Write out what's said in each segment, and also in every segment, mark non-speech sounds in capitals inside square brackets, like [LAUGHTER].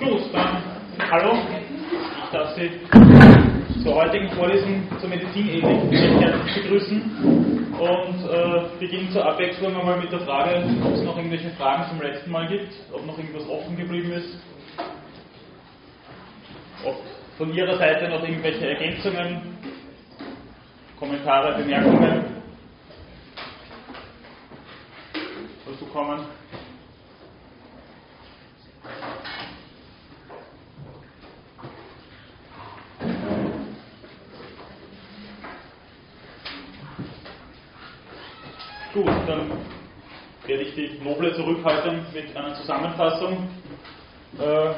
Gut, dann hallo. Ich darf Sie zur heutigen Vorlesung zur Medizinethik herzlich begrüßen und äh, beginnen zur Abwechslung einmal mit der Frage, ob es noch irgendwelche Fragen zum letzten Mal gibt, ob noch irgendwas offen geblieben ist, ob von Ihrer Seite noch irgendwelche Ergänzungen, Kommentare, Bemerkungen dazu kommen. Gut, dann werde ich die Noble zurückhalten mit einer Zusammenfassung. Äh,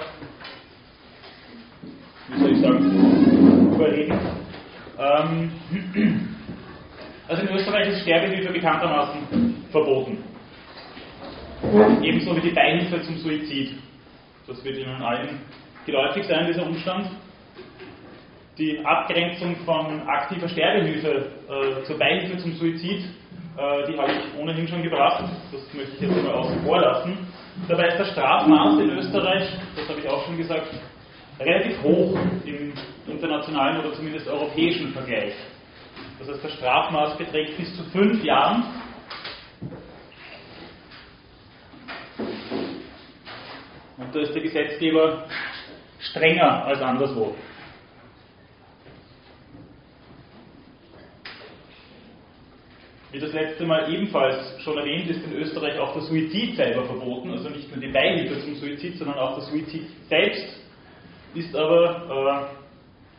wie soll ich sagen, überreden. Ähm, also in Österreich ist Sterbehilfe bekanntermaßen verboten. Ebenso wie die Beihilfe zum Suizid. Das wird Ihnen allen geläufig sein, dieser Umstand. Die Abgrenzung von aktiver Sterbehilfe äh, zur Beihilfe zum Suizid die habe ich ohnehin schon gebracht, das möchte ich jetzt einmal außen vor lassen. Dabei ist das Strafmaß in Österreich, das habe ich auch schon gesagt, relativ hoch im internationalen oder zumindest europäischen Vergleich. Das heißt, das Strafmaß beträgt bis zu fünf Jahren. Und da ist der Gesetzgeber strenger als anderswo. Wie das letzte Mal ebenfalls schon erwähnt, ist in Österreich auch der Suizid selber verboten, also nicht nur die Beihilfe zum Suizid, sondern auch der Suizid selbst ist aber,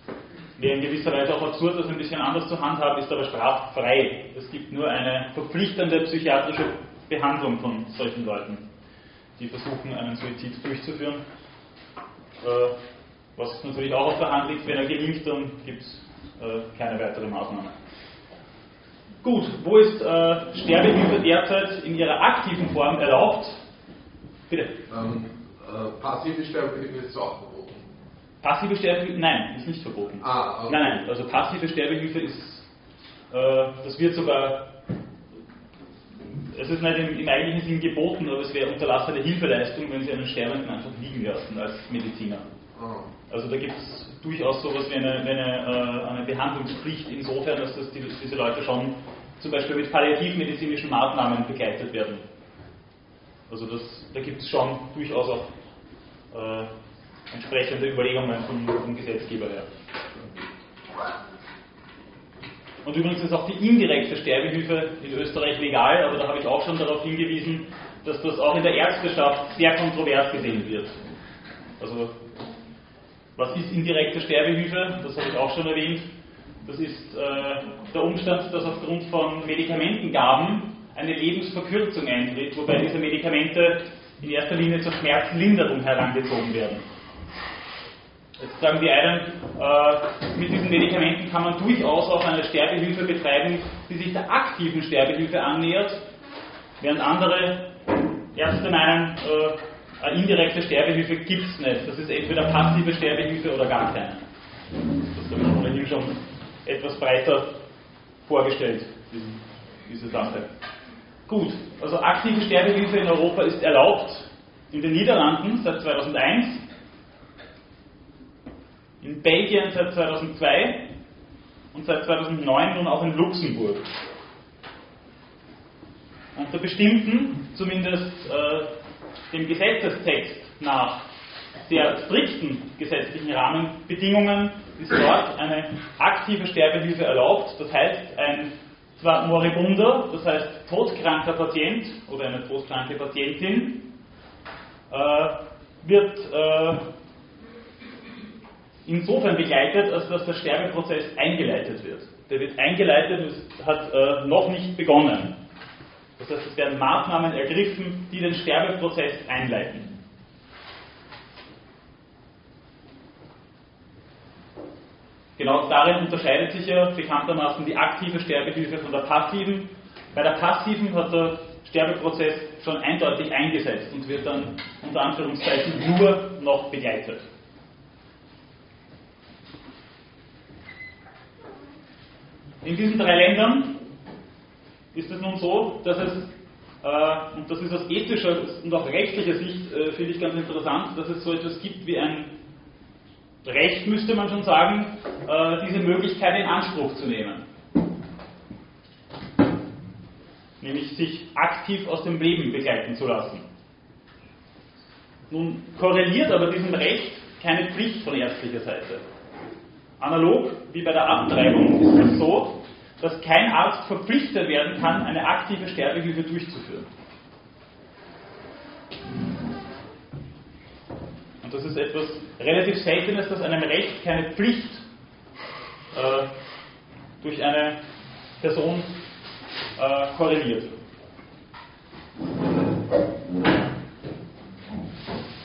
äh, wäre in gewisser Weise auch absurd, das ein bisschen anders zu handhaben, ist aber straffrei. Es gibt nur eine verpflichtende psychiatrische Behandlung von solchen Leuten, die versuchen, einen Suizid durchzuführen. Äh, was natürlich auch auf der Hand liegt, wenn er gelingt, dann gibt es äh, keine weitere Maßnahme. Gut, wo ist äh, Sterbehilfe derzeit in ihrer aktiven Form erlaubt? Bitte. Ähm, äh, passive Sterbehilfe ist auch verboten. Passive Sterbehilfe, nein, ist nicht verboten. Ah, okay. Nein, nein, also passive Sterbehilfe ist, äh, das wird sogar, es ist nicht im, im, eigentlichen Sinn geboten, aber es wäre unterlassene Hilfeleistung, wenn Sie einen Sterbenden einfach liegen lassen als Mediziner. Ah. Also da gibt es durchaus sowas wie eine, eine, äh, eine Behandlungspflicht insofern, dass das die, diese Leute schon zum Beispiel mit palliativmedizinischen Maßnahmen begleitet werden. Also das, da gibt es schon durchaus auch äh, entsprechende Überlegungen vom, vom Gesetzgeber her. Und übrigens ist auch die indirekte Sterbehilfe in Österreich legal, aber da habe ich auch schon darauf hingewiesen, dass das auch in der Ärzteschaft sehr kontrovers gesehen wird. Also was ist indirekte Sterbehilfe? Das habe ich auch schon erwähnt. Das ist äh, der Umstand, dass aufgrund von Medikamentengaben eine Lebensverkürzung eintritt, wobei diese Medikamente in erster Linie zur Schmerzlinderung herangezogen werden. Jetzt sagen die einen, äh, mit diesen Medikamenten kann man durchaus auch eine Sterbehilfe betreiben, die sich der aktiven Sterbehilfe annähert, während andere Ärzte meinen, äh, eine indirekte Sterbehilfe gibt es nicht. Das ist entweder passive Sterbehilfe oder gar keine. Das habe ich ohnehin schon etwas breiter vorgestellt, diese Sache. Gut, also aktive Sterbehilfe in Europa ist erlaubt in den Niederlanden seit 2001, in Belgien seit 2002 und seit 2009 nun auch in Luxemburg. Unter bestimmten, zumindest äh, dem Gesetzestext nach sehr strikten gesetzlichen Rahmenbedingungen ist dort eine aktive Sterbehilfe erlaubt. Das heißt, ein zwar moribunder, das heißt todkranker Patient oder eine todkranke Patientin äh, wird äh, insofern begleitet, als dass der Sterbeprozess eingeleitet wird. Der wird eingeleitet und hat äh, noch nicht begonnen. Das heißt, es werden Maßnahmen ergriffen, die den Sterbeprozess einleiten. Genau darin unterscheidet sich ja bekanntermaßen die aktive Sterbehilfe von der passiven. Bei der passiven hat der Sterbeprozess schon eindeutig eingesetzt und wird dann unter Anführungszeichen nur noch begleitet. In diesen drei Ländern ist es nun so, dass es Äh, und das ist aus ethischer und auch rechtlicher Sicht, äh, finde ich ganz interessant, dass es so etwas gibt wie ein Recht, müsste man schon sagen, äh, diese Möglichkeit in Anspruch zu nehmen. Nämlich sich aktiv aus dem Leben begleiten zu lassen. Nun korreliert aber diesem Recht keine Pflicht von ärztlicher Seite. Analog wie bei der Abtreibung ist es so, dass kein Arzt verpflichtet werden kann, eine aktive Sterbehilfe durchzuführen. Und das ist etwas relativ Seltenes, dass einem Recht keine Pflicht äh, durch eine Person äh, korreliert.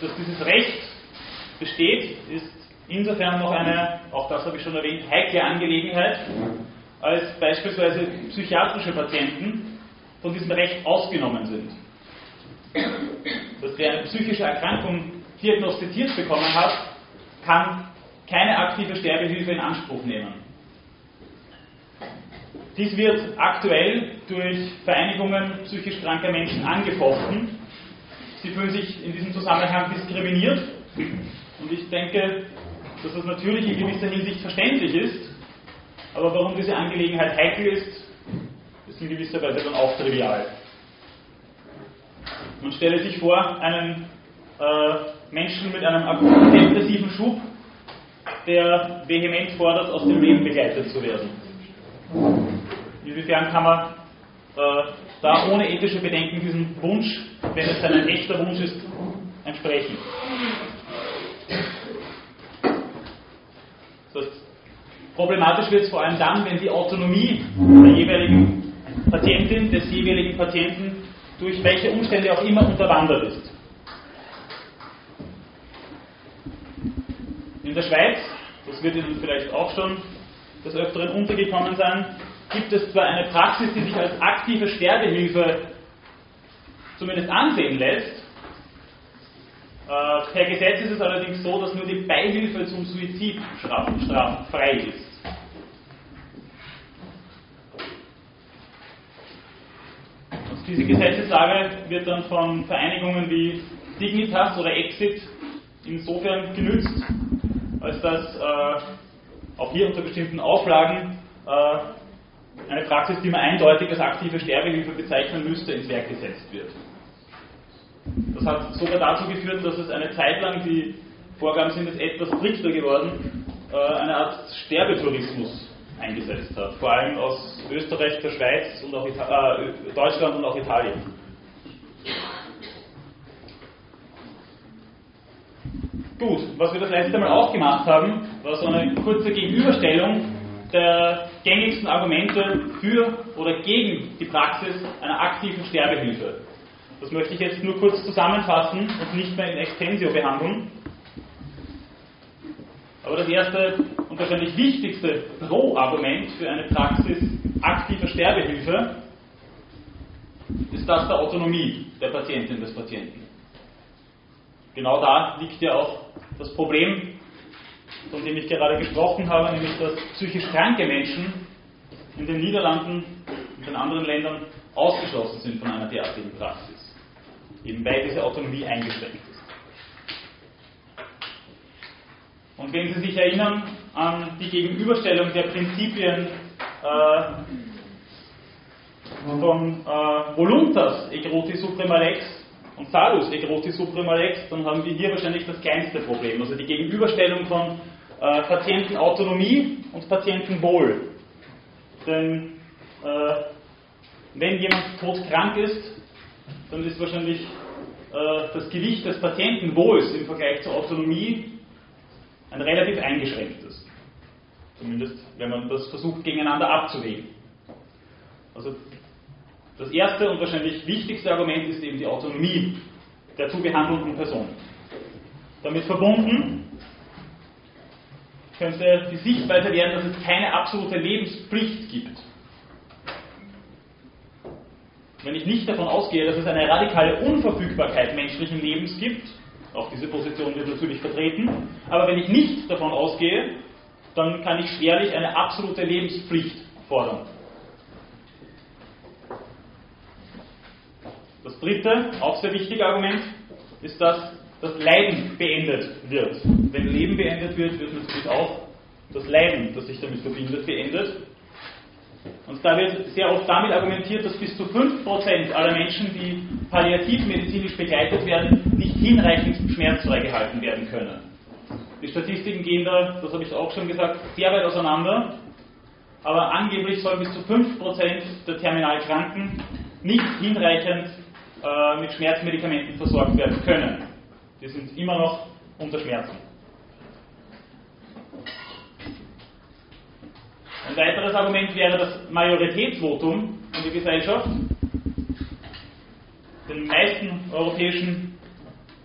Dass dieses Recht besteht, ist insofern noch eine, auch das habe ich schon erwähnt, heikle Angelegenheit, als beispielsweise psychiatrische Patienten von diesem Recht ausgenommen sind. Dass wer eine psychische Erkrankung diagnostiziert bekommen hat, kann keine aktive Sterbehilfe in Anspruch nehmen. Dies wird aktuell durch Vereinigungen psychisch kranker Menschen angefochten. Sie fühlen sich in diesem Zusammenhang diskriminiert und ich denke, dass das natürlich in gewisser Hinsicht verständlich ist, aber warum diese Angelegenheit heikel ist, ist in gewisser Weise dann auch trivial. Man stelle sich vor, einen äh, Menschen mit einem akuten depressiven Schub, der vehement fordert, aus dem Leben begleitet zu werden. Inwiefern kann man äh, da ohne ethische Bedenken diesem Wunsch, wenn es ein echter Wunsch ist, entsprechen? Das heißt, Problematisch wird es vor allem dann, wenn die Autonomie der jeweiligen Patientin, des jeweiligen Patienten durch welche Umstände auch immer unterwandert ist. In der Schweiz, das wird Ihnen vielleicht auch schon des Öfteren untergekommen sein, gibt es zwar eine Praxis, die sich als aktive Sterbehilfe zumindest ansehen lässt. Äh, per Gesetz ist es allerdings so, dass nur die Beihilfe zum Suizid straffrei ist. Diese Gesetzeslage wird dann von Vereinigungen wie Dignitas oder Exit insofern genützt, als dass äh, auch hier unter bestimmten Auflagen äh, eine Praxis, die man eindeutig als aktive Sterbehilfe bezeichnen müsste, ins Werk gesetzt wird. Das hat sogar dazu geführt, dass es eine Zeit lang, die Vorgaben sind jetzt etwas strikter geworden, äh, eine Art Sterbetourismus eingesetzt hat. Vor allem aus Österreich, der Schweiz und auch Ita äh, Deutschland und auch Italien. Gut, was wir das letzte Mal auch gemacht haben, war so eine kurze Gegenüberstellung der gängigsten Argumente für oder gegen die Praxis einer aktiven Sterbehilfe. Das möchte ich jetzt nur kurz zusammenfassen und nicht mehr in Extensio behandeln. Aber das erste und wahrscheinlich wichtigste Pro-Argument für eine Praxis aktiver Sterbehilfe ist das der Autonomie der Patientin des Patienten. Genau da liegt ja auch das Problem, von dem ich gerade gesprochen habe, nämlich dass psychisch kranke Menschen in den Niederlanden und den anderen Ländern ausgeschlossen sind von einer derartigen Praxis, eben weil diese Autonomie eingeschränkt ist. Und wenn Sie sich erinnern an die Gegenüberstellung der Prinzipien äh, von äh, Voluntas egroti suprema lex und Salus egroti suprema lex, dann haben wir hier wahrscheinlich das kleinste Problem, also die Gegenüberstellung von äh, Patientenautonomie und Patientenwohl. Denn äh, wenn jemand todkrank ist, dann ist wahrscheinlich äh, das Gewicht des Patientenwohls im Vergleich zur Autonomie ein relativ eingeschränktes. Zumindest wenn man das versucht gegeneinander abzuwägen. Also das erste und wahrscheinlich wichtigste Argument ist eben die Autonomie der zu behandelnden Person. Damit verbunden könnte die Sichtweise werden, dass es keine absolute Lebenspflicht gibt. Wenn ich nicht davon ausgehe, dass es eine radikale Unverfügbarkeit menschlichen Lebens gibt, auch diese Position wird natürlich vertreten. Aber wenn ich nicht davon ausgehe, dann kann ich schwerlich eine absolute Lebenspflicht fordern. Das dritte, auch sehr wichtige Argument, ist, dass das Leiden beendet wird. Wenn Leben beendet wird, wird natürlich auch das Leiden, das sich damit verbindet, beendet. Und da wird sehr oft damit argumentiert, dass bis zu 5% aller Menschen, die palliativmedizinisch begleitet werden, nicht hinreichend schmerzfrei gehalten werden können. Die Statistiken gehen da, das habe ich auch schon gesagt, sehr weit auseinander. Aber angeblich sollen bis zu 5% der Terminalkranken nicht hinreichend äh, mit Schmerzmedikamenten versorgt werden können. Die sind immer noch unter Schmerzen. Ein weiteres Argument wäre das Majoritätsvotum in der Gesellschaft. In den meisten europäischen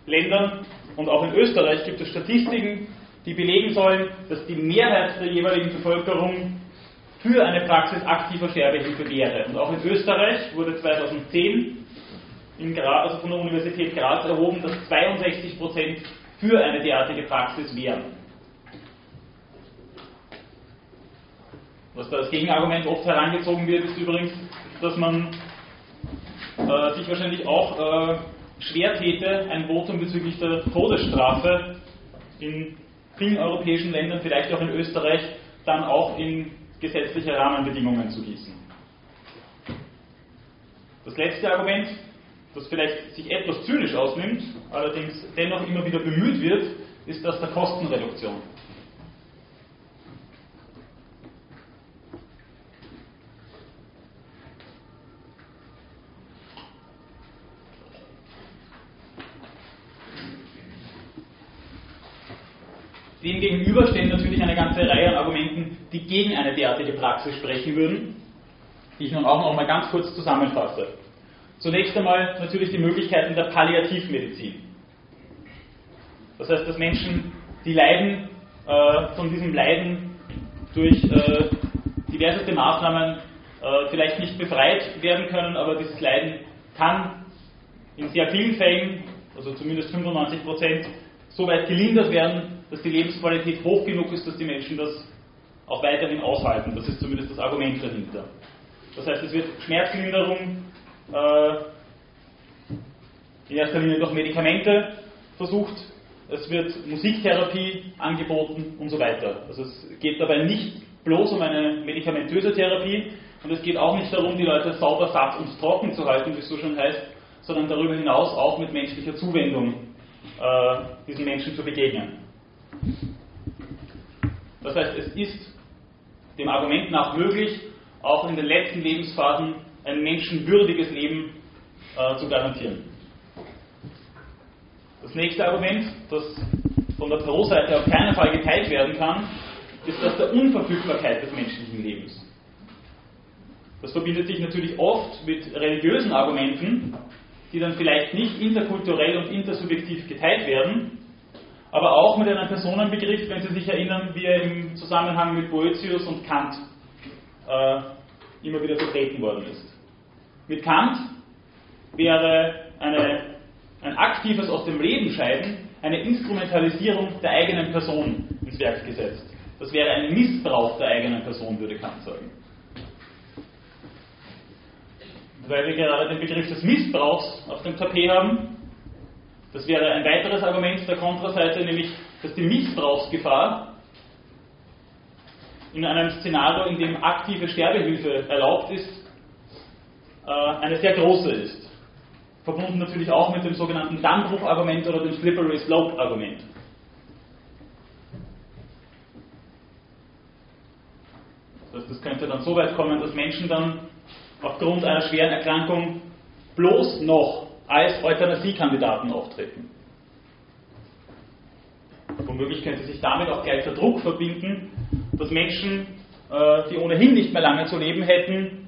Ländern und auch in Österreich gibt es Statistiken, die belegen sollen, dass die Mehrheit der jeweiligen Bevölkerung für eine Praxis aktiver Sterbehilfe wäre. Und auch in Österreich wurde 2010 in Graz, also von der Universität Graz erhoben, dass 62 Prozent für eine derartige Praxis wären. Was da als Gegenargument oft herangezogen wird, ist übrigens, dass man äh, sich wahrscheinlich auch äh, schwer täte, ein Votum bezüglich der Todesstrafe in vielen europäischen Ländern, vielleicht auch in Österreich, dann auch in gesetzliche Rahmenbedingungen zu gießen. Das letzte Argument, das vielleicht sich etwas zynisch ausnimmt, allerdings dennoch immer wieder bemüht wird, ist das der Kostenreduktion. Dem gegenüber stehen natürlich eine ganze Reihe an Argumenten, die gegen eine derartige Praxis sprechen würden, die ich nun auch noch mal ganz kurz zusammenfasse. Zunächst einmal natürlich die Möglichkeiten der Palliativmedizin. Das heißt, dass Menschen, die leiden, äh, von diesem Leiden durch äh, diverseste Maßnahmen äh, vielleicht nicht befreit werden können, aber dieses Leiden kann in sehr vielen Fällen, also zumindest 95 Prozent, so weit gelindert werden, dass die Lebensqualität hoch genug ist, dass die Menschen das auch weiterhin aushalten. Das ist zumindest das Argument dahinter. Das heißt, es wird Schmerzlinderung äh, in erster Linie durch Medikamente versucht, es wird Musiktherapie angeboten und so weiter. Also es geht dabei nicht bloß um eine medikamentöse Therapie und es geht auch nicht darum, die Leute sauber, satt und trocken zu halten, wie es so schon heißt, sondern darüber hinaus auch mit menschlicher Zuwendung äh, diesen Menschen zu begegnen. Das heißt, es ist dem Argument nach möglich, auch in den letzten Lebensphasen ein menschenwürdiges Leben äh, zu garantieren. Das nächste Argument, das von der Pro-Seite auf keinen Fall geteilt werden kann, ist das der Unverfügbarkeit des menschlichen Lebens. Das verbindet sich natürlich oft mit religiösen Argumenten, die dann vielleicht nicht interkulturell und intersubjektiv geteilt werden, aber auch mit einem Personenbegriff, wenn Sie sich erinnern, wie er im Zusammenhang mit Boetius und Kant äh, immer wieder vertreten worden ist. Mit Kant wäre eine, ein aktives aus dem Leben scheiden eine Instrumentalisierung der eigenen Person ins Werk gesetzt. Das wäre ein Missbrauch der eigenen Person, würde Kant sagen. Weil wir gerade den Begriff des Missbrauchs auf dem Tapet haben, das wäre ein weiteres Argument der Kontraseite, nämlich, dass die Missbrauchsgefahr in einem Szenario, in dem aktive Sterbehilfe erlaubt ist, äh, eine sehr große ist. Verbunden natürlich auch mit dem sogenannten Dammbruch-Argument oder dem Slippery Slope-Argument. Das heißt, das könnte dann so weit kommen, dass Menschen dann aufgrund einer schweren Erkrankung bloß noch als Euthanasiekandidaten auftreten. Womöglich könnte sich damit auch gleich der Druck verbinden, dass Menschen, äh, die ohnehin nicht mehr lange zu leben hätten,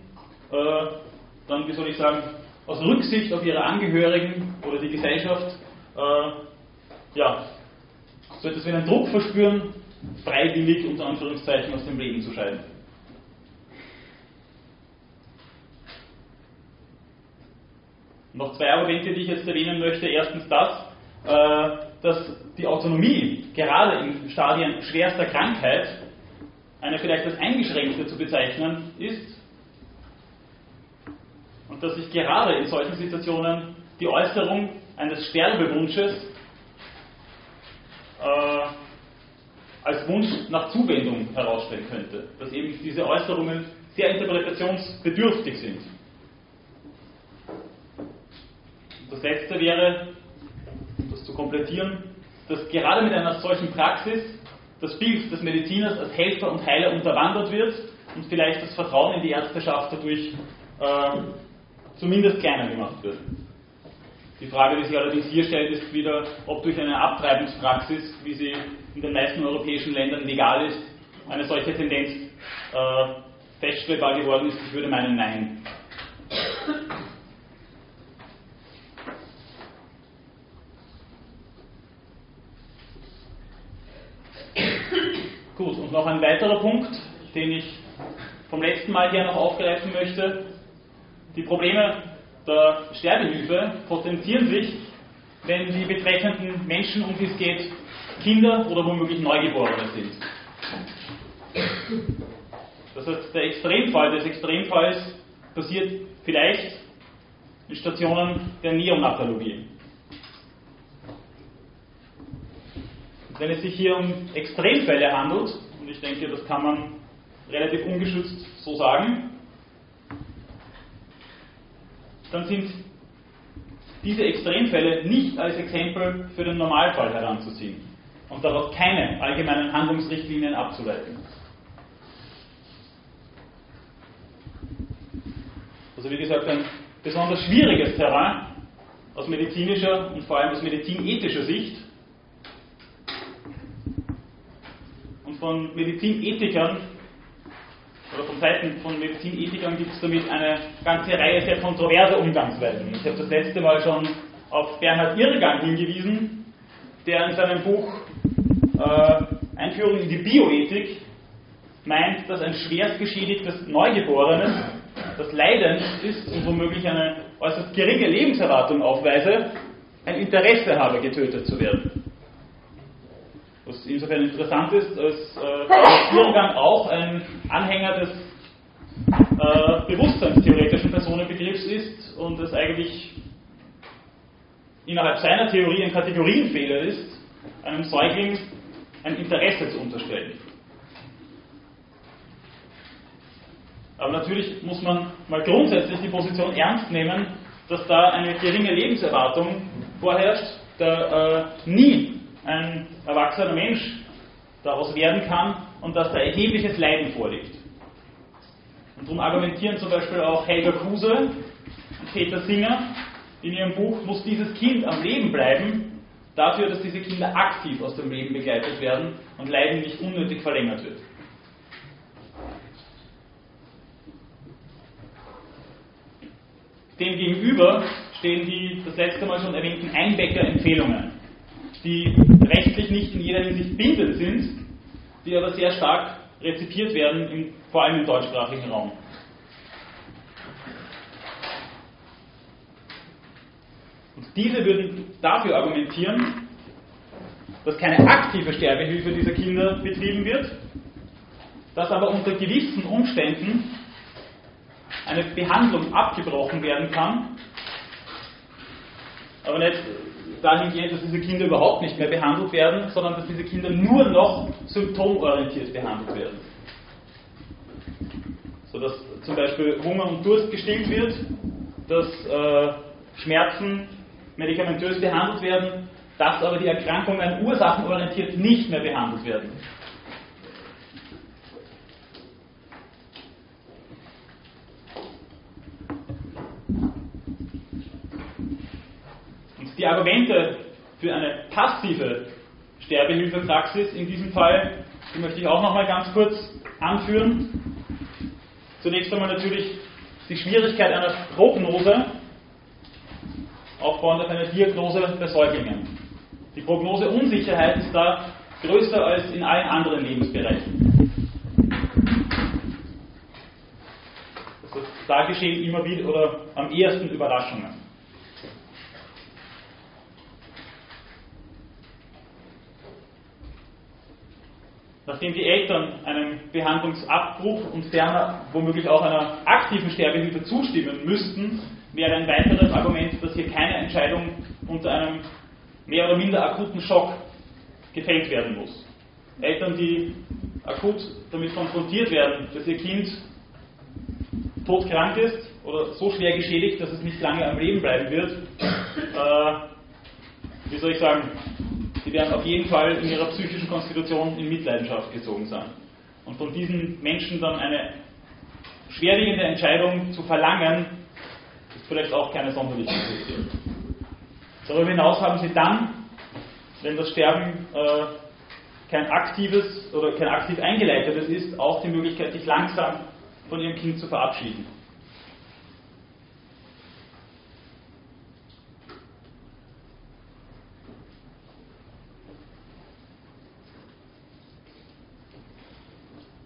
äh, dann, wie soll ich sagen, aus Rücksicht auf ihre Angehörigen oder die Gesellschaft, äh, ja, so etwas wie einen Druck verspüren, freiwillig unter Anführungszeichen aus dem Leben zu scheiden. Noch zwei Argumente, die ich jetzt erwähnen möchte. Erstens das, äh, dass die Autonomie gerade in Stadien schwerster Krankheit eine vielleicht als eingeschränkte zu bezeichnen ist und dass sich gerade in solchen Situationen die Äußerung eines Sterbewunsches äh, als Wunsch nach Zuwendung herausstellen könnte. Dass eben diese Äußerungen sehr interpretationsbedürftig sind. Das letzte wäre, das zu komplettieren, dass gerade mit einer solchen Praxis das Bild des Mediziners als Helfer und Heiler unterwandert wird und vielleicht das Vertrauen in die Ärzteschaft dadurch äh, zumindest kleiner gemacht wird. Die Frage, die sich allerdings hier stellt, ist wieder, ob durch eine Abtreibungspraxis, wie sie in den meisten europäischen Ländern legal ist, eine solche Tendenz äh, feststellbar geworden ist. Ich würde meinen, nein. Gut, und noch ein weiterer Punkt, den ich vom letzten Mal hier noch aufgreifen möchte. Die Probleme der Sterbehilfe potenzieren sich, wenn die betreffenden Menschen, um die es geht, Kinder oder womöglich Neugeborene sind. Das heißt, der Extremfall des Extremfalls passiert vielleicht in Stationen der Neonatologie. Wenn es sich hier um Extremfälle handelt, und ich denke, das kann man relativ ungeschützt so sagen, dann sind diese Extremfälle nicht als Exempel für den Normalfall heranzuziehen und daraus keine allgemeinen Handlungsrichtlinien abzuleiten. Also wie gesagt, ein besonders schwieriges Terrain aus medizinischer und vor allem aus medizinethischer Sicht und von Medizinethikern oder von Seiten von Medizinethikern gibt es damit eine ganze Reihe sehr kontroverser Umgangsweisen. Ich habe das letzte Mal schon auf Bernhard Irrgang hingewiesen, der in seinem Buch äh, Einführung in die Bioethik meint, dass ein schwerst geschädigtes Neugeborenes, das leidend ist und womöglich eine äußerst geringe Lebenserwartung aufweise, ein Interesse habe, getötet zu werden. Insofern interessant ist, als äh, Irrgang auch ein Anhänger des äh, bewusstseinstheoretischen Personenbegriffs ist und es eigentlich innerhalb seiner Theorie ein Kategorienfehler ist, einem Säugling ein Interesse zu unterstellen. Aber natürlich muss man mal grundsätzlich die Position ernst nehmen, dass da eine geringe Lebenserwartung vorherrscht, da äh, nie ein erwachsener Mensch daraus werden kann und dass da erhebliches Leiden vorliegt. Und darum argumentieren zum Beispiel auch Helga Kuse und Peter Singer in ihrem Buch, muss dieses Kind am Leben bleiben, dafür, dass diese Kinder aktiv aus dem Leben begleitet werden und Leiden nicht unnötig verlängert wird. Demgegenüber stehen die das letzte Mal schon erwähnten Einbecker-Empfehlungen die rechtlich nicht in jeder Hinsicht bindend sind, die aber sehr stark rezipiert werden, im, vor allem im deutschsprachigen Raum. Und diese würden dafür argumentieren, dass keine aktive Sterbehilfe dieser Kinder betrieben wird, dass aber unter gewissen Umständen eine Behandlung abgebrochen werden kann, aber nicht dahingehend, dass diese Kinder überhaupt nicht mehr behandelt werden, sondern dass diese Kinder nur noch symptomorientiert behandelt werden. Sodass zum Beispiel Hunger und Durst gestillt wird, dass äh, Schmerzen medikamentös behandelt werden, dass aber die Erkrankungen ursachenorientiert nicht mehr behandelt werden. Die Argumente für eine passive Sterbehilfepraxis in diesem Fall, die möchte ich auch noch mal ganz kurz anführen. Zunächst einmal natürlich die Schwierigkeit einer Prognose aufbauend auf einer Diagnose bei Säuglingen. Die Prognoseunsicherheit ist da größer als in allen anderen Lebensbereichen. Also da geschehen immer wieder oder am ehesten Überraschungen. Nachdem die Eltern einem Behandlungsabbruch und ferner womöglich auch einer aktiven Sterbehilfe zustimmen müssten, wäre ein weiteres Argument, dass hier keine Entscheidung unter einem mehr oder minder akuten Schock gefällt werden muss. Eltern, die akut damit konfrontiert werden, dass ihr Kind todkrank ist oder so schwer geschädigt, dass es nicht lange am Leben bleiben wird, äh, wie soll ich sagen, die werden auf jeden Fall in ihrer psychischen Konstitution in Mitleidenschaft gezogen sein. Und von diesen Menschen dann eine schwerwiegende Entscheidung zu verlangen, ist vielleicht auch keine sonderliche Idee. Darüber hinaus haben sie dann, wenn das Sterben äh, kein aktives oder kein aktiv eingeleitetes ist, auch die Möglichkeit, sich langsam von ihrem Kind zu verabschieden.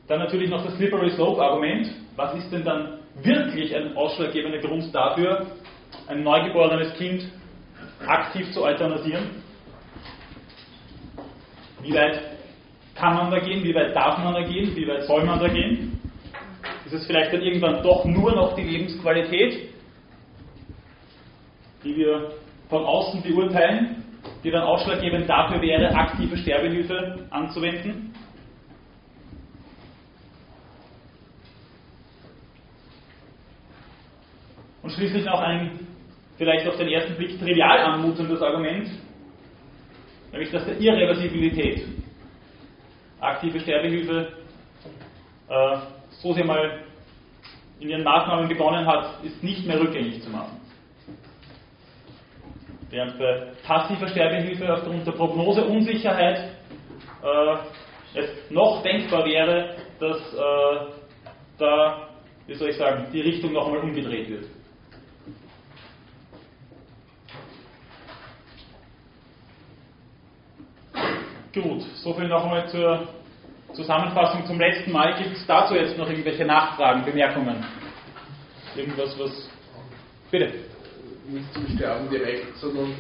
Dann natürlich noch das Slippery Slope Argument. Was ist denn dann wirklich ein ausschlaggebender Grund dafür, ein neugeborenes Kind aktiv zu euthanasieren? Wie weit kann man da gehen? Wie weit darf man da gehen? Wie weit soll man da gehen? Ist es vielleicht dann irgendwann doch nur noch die Lebensqualität, die wir von außen beurteilen, die dann ausschlaggebend dafür wäre, aktive Sterbehilfe anzuwenden? Und schließlich noch ein vielleicht auf den ersten Blick trivial anmutendes Argument, nämlich das der Irreversibilität. Aktive Sterbehilfe, äh, so sie mal in ihren Maßnahmen begonnen hat, ist nicht mehr rückgängig zu machen. Während bei passiver Sterbehilfe aufgrund der Prognoseunsicherheit äh, es noch denkbar wäre, dass äh, da, wie soll ich sagen, die Richtung noch einmal umgedreht wird. Gut, soviel noch einmal zur Zusammenfassung zum letzten Mal. Gibt es dazu jetzt noch irgendwelche Nachfragen, Bemerkungen? Irgendwas, was. Bitte. Nicht zum Sterben direkt, sondern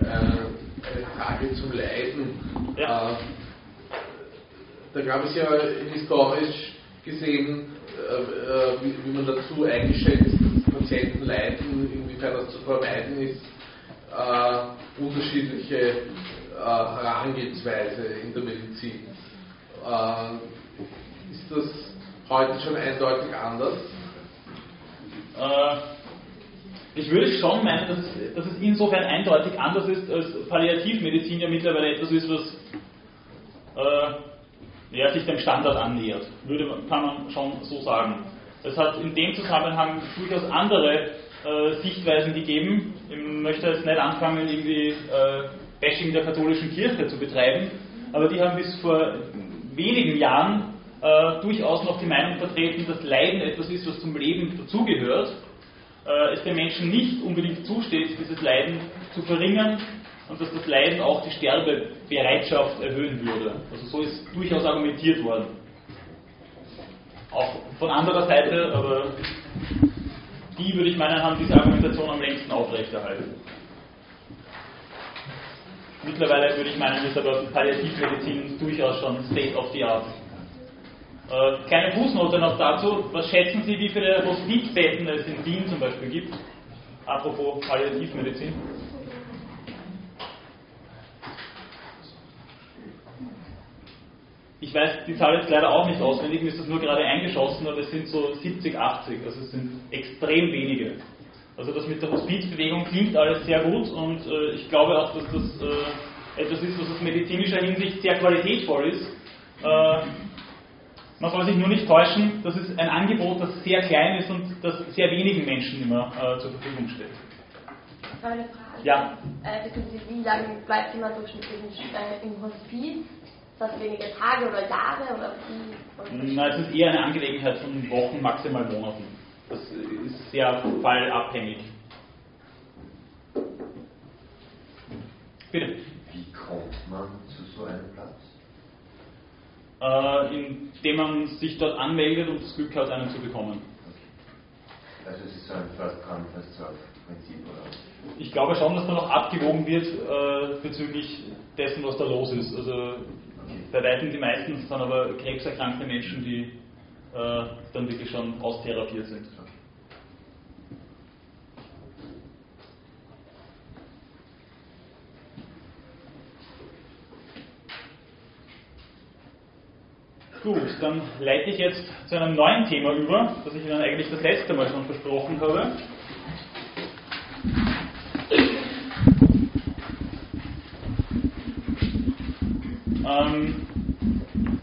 äh, eine Frage zum Leiden. Ja. Äh, da gab es ja historisch gesehen, äh, äh, wie, wie, man dazu eingestellt ist, dass Patienten leiden, inwiefern das zu vermeiden ist, äh, unterschiedliche Herangehensweise in der Medizin. Äh, ist das heute schon eindeutig anders? Äh, ich würde schon meinen, dass es, dass es, insofern eindeutig anders ist, als Palliativmedizin ja mittlerweile etwas ist, was äh, ja, sich dem Standard annähert. Würde, kann man schon so sagen. Es hat in dem Zusammenhang durchaus andere äh, Sichtweisen gegeben. Ich möchte jetzt nicht anfangen, irgendwie äh, Bashing der katholischen Kirche zu betreiben, aber die haben bis vor wenigen Jahren äh, durchaus noch die Meinung vertreten, dass Leiden etwas ist, was zum Leben dazugehört, äh, es den Menschen nicht unbedingt zusteht, dieses Leiden zu verringern und dass das Leiden auch die Sterbebereitschaft erhöhen würde. Also so ist durchaus argumentiert worden. Auch von anderer Seite, aber die, würde ich meinen, haben diese Argumentation am längsten aufrechterhalten. Mittlerweile würde ich meinen, ist aber Palliativmedizin durchaus schon State of the Art. Äh, kleine Fußnote noch dazu. Was schätzen Sie, wie viele Hospizbetten es in Wien zum Beispiel gibt? Apropos Palliativmedizin. Ich weiß die Zahl jetzt leider auch nicht auswendig, mir ist das nur gerade eingeschossen, aber es sind so 70, 80, also es sind extrem wenige. Also das mit der Hospizbewegung klingt alles sehr gut und äh, ich glaube auch, dass das äh, etwas ist, was aus medizinischer Hinsicht sehr qualitätvoll ist. Äh, man soll sich nur nicht täuschen, das ist ein Angebot, das sehr klein ist und das sehr wenigen Menschen immer äh, zur Verfügung steht. Eine Frage. Ja. Äh, wie lange bleibt jemand durchschnittlich äh, im Hospiz? Ist das wenige Tage oder Jahre oder wie? Nein, es ist eher eine Angelegenheit von Wochen, maximal Monaten. Das ist sehr fallabhängig. Bitte. Wie kommt man zu so einem Platz? Äh, indem man sich dort anmeldet und das Glück hat, einen zu bekommen. Okay. Also es ist so ein First Come, First Serve Prinzip, oder? Ich glaube schon, dass da noch abgewogen wird äh, bezüglich dessen, was da los ist. Also okay. bei weitem die meisten sind aber krebserkrankte Menschen, die äh, dann wirklich schon austherapiert sind. Gut, dann leite ich jetzt zu einem neuen Thema über, das ich Ihnen eigentlich das letzte Mal schon versprochen habe. Ähm,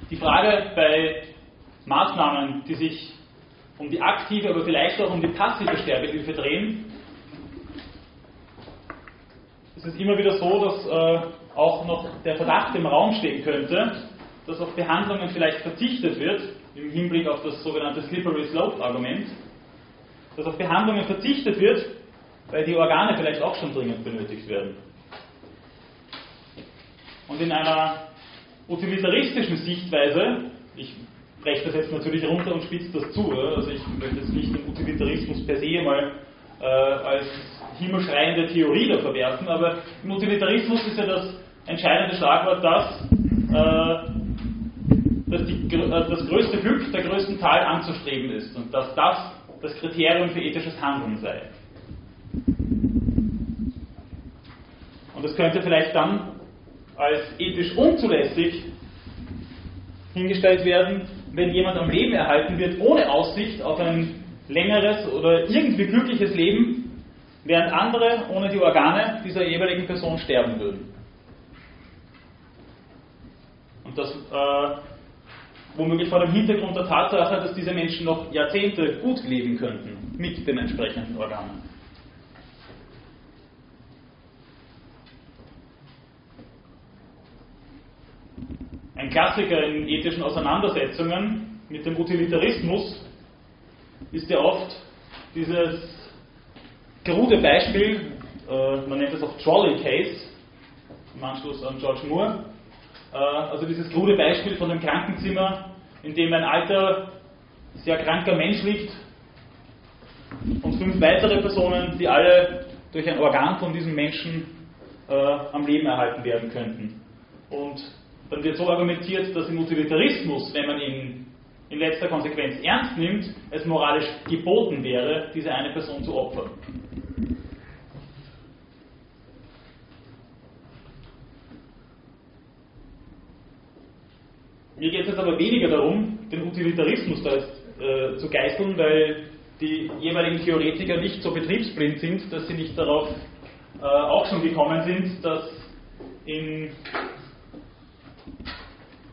die Frage bei Maßnahmen, die sich um die aktive, aber vielleicht auch um die passive Sterbehilfe drehen, ist es immer wieder so, dass äh, auch noch der Verdacht im Raum stehen könnte, dass auf Behandlungen vielleicht verzichtet wird, im Hinblick auf das sogenannte Slippery Slope Argument, dass auf Behandlungen verzichtet wird, weil die Organe vielleicht auch schon dringend benötigt werden. Und in einer utilitaristischen Sichtweise, ich breche das jetzt natürlich runter und spitze das zu, also ich möchte jetzt nicht den Utilitarismus per se mal äh, als himmelschreiende Theorie da verwerfen, aber im Utilitarismus ist ja das entscheidende Schlagwort das, äh, dass die, äh, das größte Glück der größten Zahl anzustreben ist und dass das das Kriterium für ethisches Handeln sei. Und das könnte vielleicht dann als ethisch unzulässig hingestellt werden, wenn jemand am Leben erhalten wird, ohne Aussicht auf ein längeres oder irgendwie glückliches Leben, während andere ohne die Organe dieser jeweiligen Person sterben würden. Und das äh, womöglich vor dem Hintergrund der Tatsache, dass diese Menschen noch Jahrzehnte gut leben könnten mit den entsprechenden Organen. Ein Klassiker in ethischen Auseinandersetzungen mit dem Utilitarismus ist ja oft dieses krude Beispiel, äh, man nennt es auch Trolley Case, im Anschluss an George Moore, also dieses krude Beispiel von dem Krankenzimmer, in dem ein alter, sehr kranker Mensch liegt und fünf weitere Personen, die alle durch ein Organ von diesem Menschen äh, am Leben erhalten werden könnten. Und dann wird so argumentiert, dass im Utilitarismus, wenn man ihn in letzter Konsequenz ernst nimmt, es moralisch geboten wäre, diese eine Person zu opfern. Mir geht es jetzt aber weniger darum, den Utilitarismus da jetzt, äh, zu geißeln, weil die jeweiligen Theoretiker nicht so betriebsblind sind, dass sie nicht darauf äh, auch schon gekommen sind, dass in,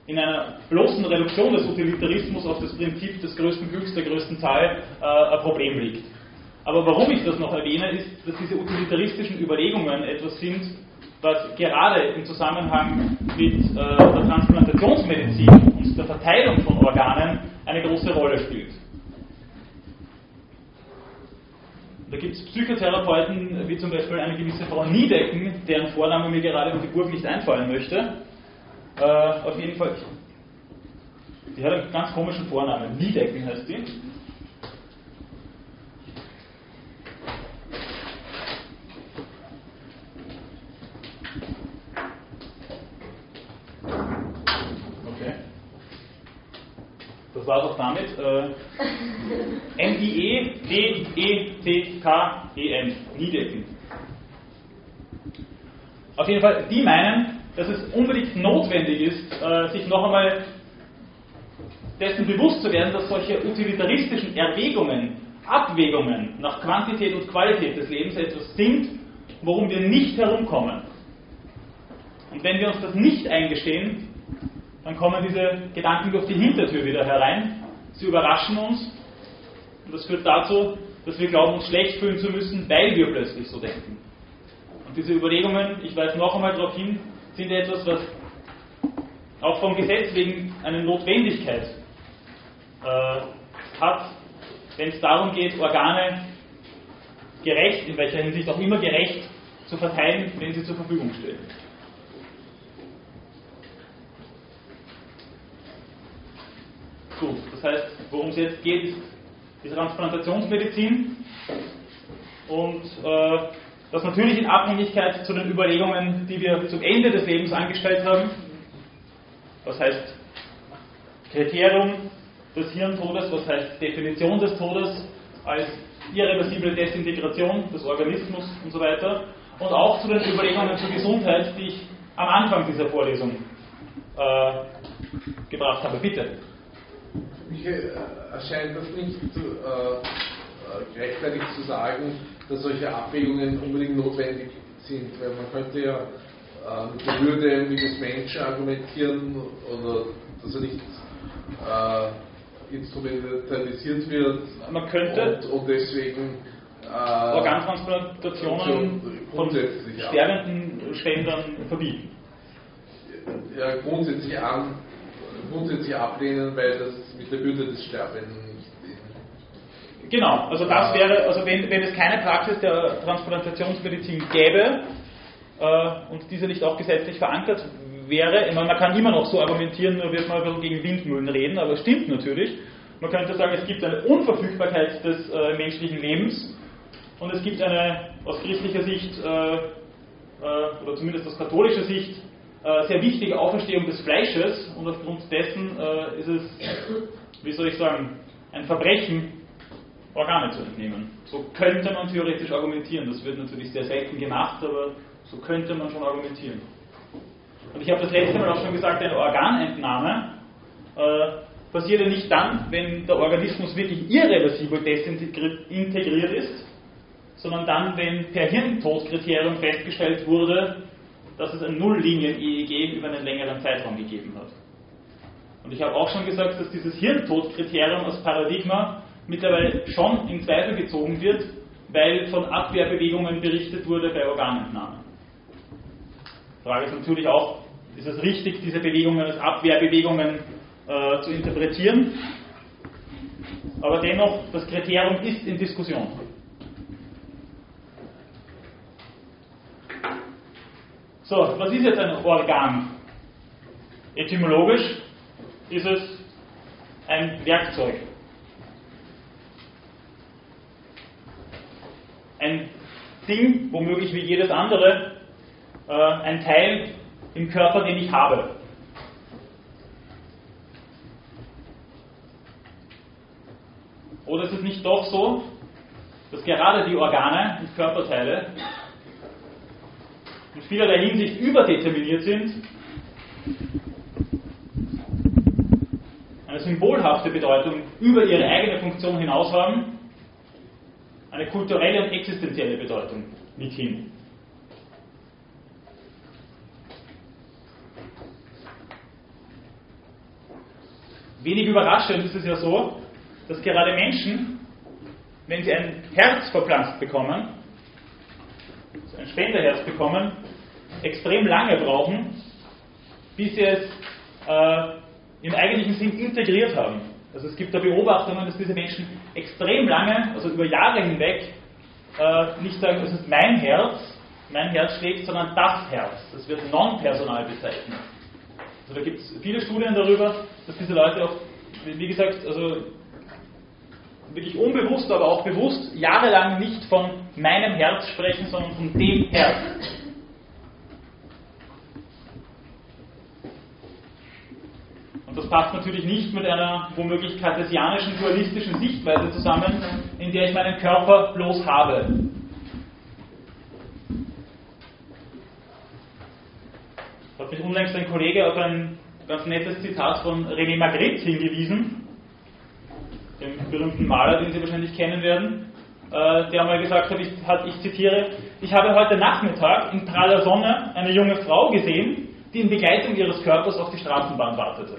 in einer bloßen Reduktion des Utilitarismus auf das Prinzip des größten Glücks der größten Zahl äh, ein Problem liegt. Aber warum ich das noch erwähne, ist, dass diese utilitaristischen Überlegungen etwas sind, was gerade im Zusammenhang mit äh, der Transplantationsmedizin und der Verteilung von Organen eine große Rolle spielt. Da gibt es Psychotherapeuten, wie zum Beispiel eine gewisse Frau Niedecken, deren Vorname mir gerade um die Burg nicht einfallen möchte. Äh, auf jeden Fall, die hat einen ganz komischen Vornamen. Niedecken heißt die. Das war es auch damit. Äh, N-I-E-D-E-C-K-E-N. Niedecken. Auf jeden Fall, die meinen, dass es unbedingt notwendig ist, äh, sich noch einmal dessen bewusst zu werden, dass solche utilitaristischen Erwägungen, Abwägungen nach Quantität und Qualität des Lebens etwas sind, worum wir nicht herumkommen. Und wenn wir uns das nicht eingestehen, dann kommen diese Gedanken durch die Hintertür wieder herein. Sie überraschen uns und das führt dazu, dass wir glauben, uns schlecht fühlen zu müssen, weil wir plötzlich so denken. Und diese Überlegungen, ich weise noch einmal darauf hin, sind etwas, was auch vom Gesetz wegen eine Notwendigkeit äh, hat, wenn es darum geht, Organe gerecht, in welcher Hinsicht auch immer gerecht, zu verteilen, wenn sie zur Verfügung stehen. Gut, das heißt, worum es jetzt geht, ist die Transplantationsmedizin und äh, das natürlich in Abhängigkeit zu den Überlegungen, die wir zum Ende des Lebens angestellt haben. Was heißt Kriterium des Hirntodes, was heißt Definition des Todes als irreversible Desintegration des Organismus und so weiter. Und auch zu den Überlegungen zur Gesundheit, die ich am Anfang dieser Vorlesung äh, gebracht habe. Bitte. Mir erscheint das nicht äh, gleichzeitig zu sagen, dass solche Abwägungen unbedingt notwendig sind, weil man könnte ja äh, mit der Würde des Menschen argumentieren oder dass er nicht äh, instrumentalisiert wird. Man könnte und, und deswegen äh, Organtransplantationen von sterbenden Spendern verbieten. Ja, grundsätzlich, an, grundsätzlich ablehnen, weil das mit der Würde des Sterbenden Genau, also das wäre, also wenn, wenn es keine Praxis der Transplantationsmedizin gäbe äh, und diese nicht auch gesetzlich verankert wäre, ich meine, man kann immer noch so argumentieren, nur wird man ein bisschen gegen Windmühlen reden, aber es stimmt natürlich. Man könnte sagen, es gibt eine Unverfügbarkeit des äh, menschlichen Lebens und es gibt eine aus christlicher Sicht äh, äh oder zumindest aus katholischer Sicht sehr wichtige Auferstehung des Fleisches und aufgrund dessen äh, ist es, wie soll ich sagen, ein Verbrechen, Organe zu entnehmen. So könnte man theoretisch argumentieren. Das wird natürlich sehr selten gemacht, aber so könnte man schon argumentieren. Und ich habe das letzte Mal auch schon gesagt, eine Organentnahme äh, passiert ja nicht dann, wenn der Organismus wirklich irreversibel desintegriert ist, sondern dann, wenn per Hirntodkriterium festgestellt wurde, dass es ein Nulllinien-EEG über einen längeren Zeitraum gegeben hat. Und ich habe auch schon gesagt, dass dieses Hirntodkriterium als Paradigma mittlerweile schon in Zweifel gezogen wird, weil von Abwehrbewegungen berichtet wurde bei Organentnahmen. Frage ist natürlich auch, ist es richtig, diese Bewegungen als Abwehrbewegungen äh, zu interpretieren? Aber dennoch, das Kriterium ist in Diskussion. So, was ist jetzt ein Organ? Etymologisch ist es ein Werkzeug. Ein Ding, womöglich wie jedes andere, äh, ein Teil im Körper, den ich habe. Oder ist es nicht doch so, dass gerade die Organe und Körperteile in vielerlei Hinsicht überdeterminiert sind, eine symbolhafte Bedeutung über ihre eigene Funktion hinaus haben, eine kulturelle und existenzielle Bedeutung mithin. Wenig überraschend ist es ja so, dass gerade Menschen, wenn sie ein Herz verpflanzt bekommen, ein Spenderherz bekommen, extrem lange brauchen, bis sie es äh, im eigentlichen Sinn integriert haben. Also es gibt da Beobachtungen, dass diese Menschen extrem lange, also über Jahre hinweg, äh, nicht sagen, das ist mein Herz, mein Herz schlägt, sondern das Herz. Das wird non-personal bezeichnet. Also da gibt es viele Studien darüber, dass diese Leute auch, wie gesagt, also wirklich unbewusst, aber auch bewusst jahrelang nicht von meinem Herz sprechen, sondern von dem Herz. Und das passt natürlich nicht mit einer womöglich kartesianischen, dualistischen Sichtweise zusammen, in der ich meinen Körper bloß habe. hat mich unlängst ein Kollege auf ein ganz nettes Zitat von René Magritte hingewiesen, dem berühmten Maler, den Sie wahrscheinlich kennen werden, äh, der einmal gesagt hat ich, hat, ich zitiere, ich habe heute Nachmittag in praller Sonne eine junge Frau gesehen, die in Begleitung ihres Körpers auf die Straßenbahn wartete.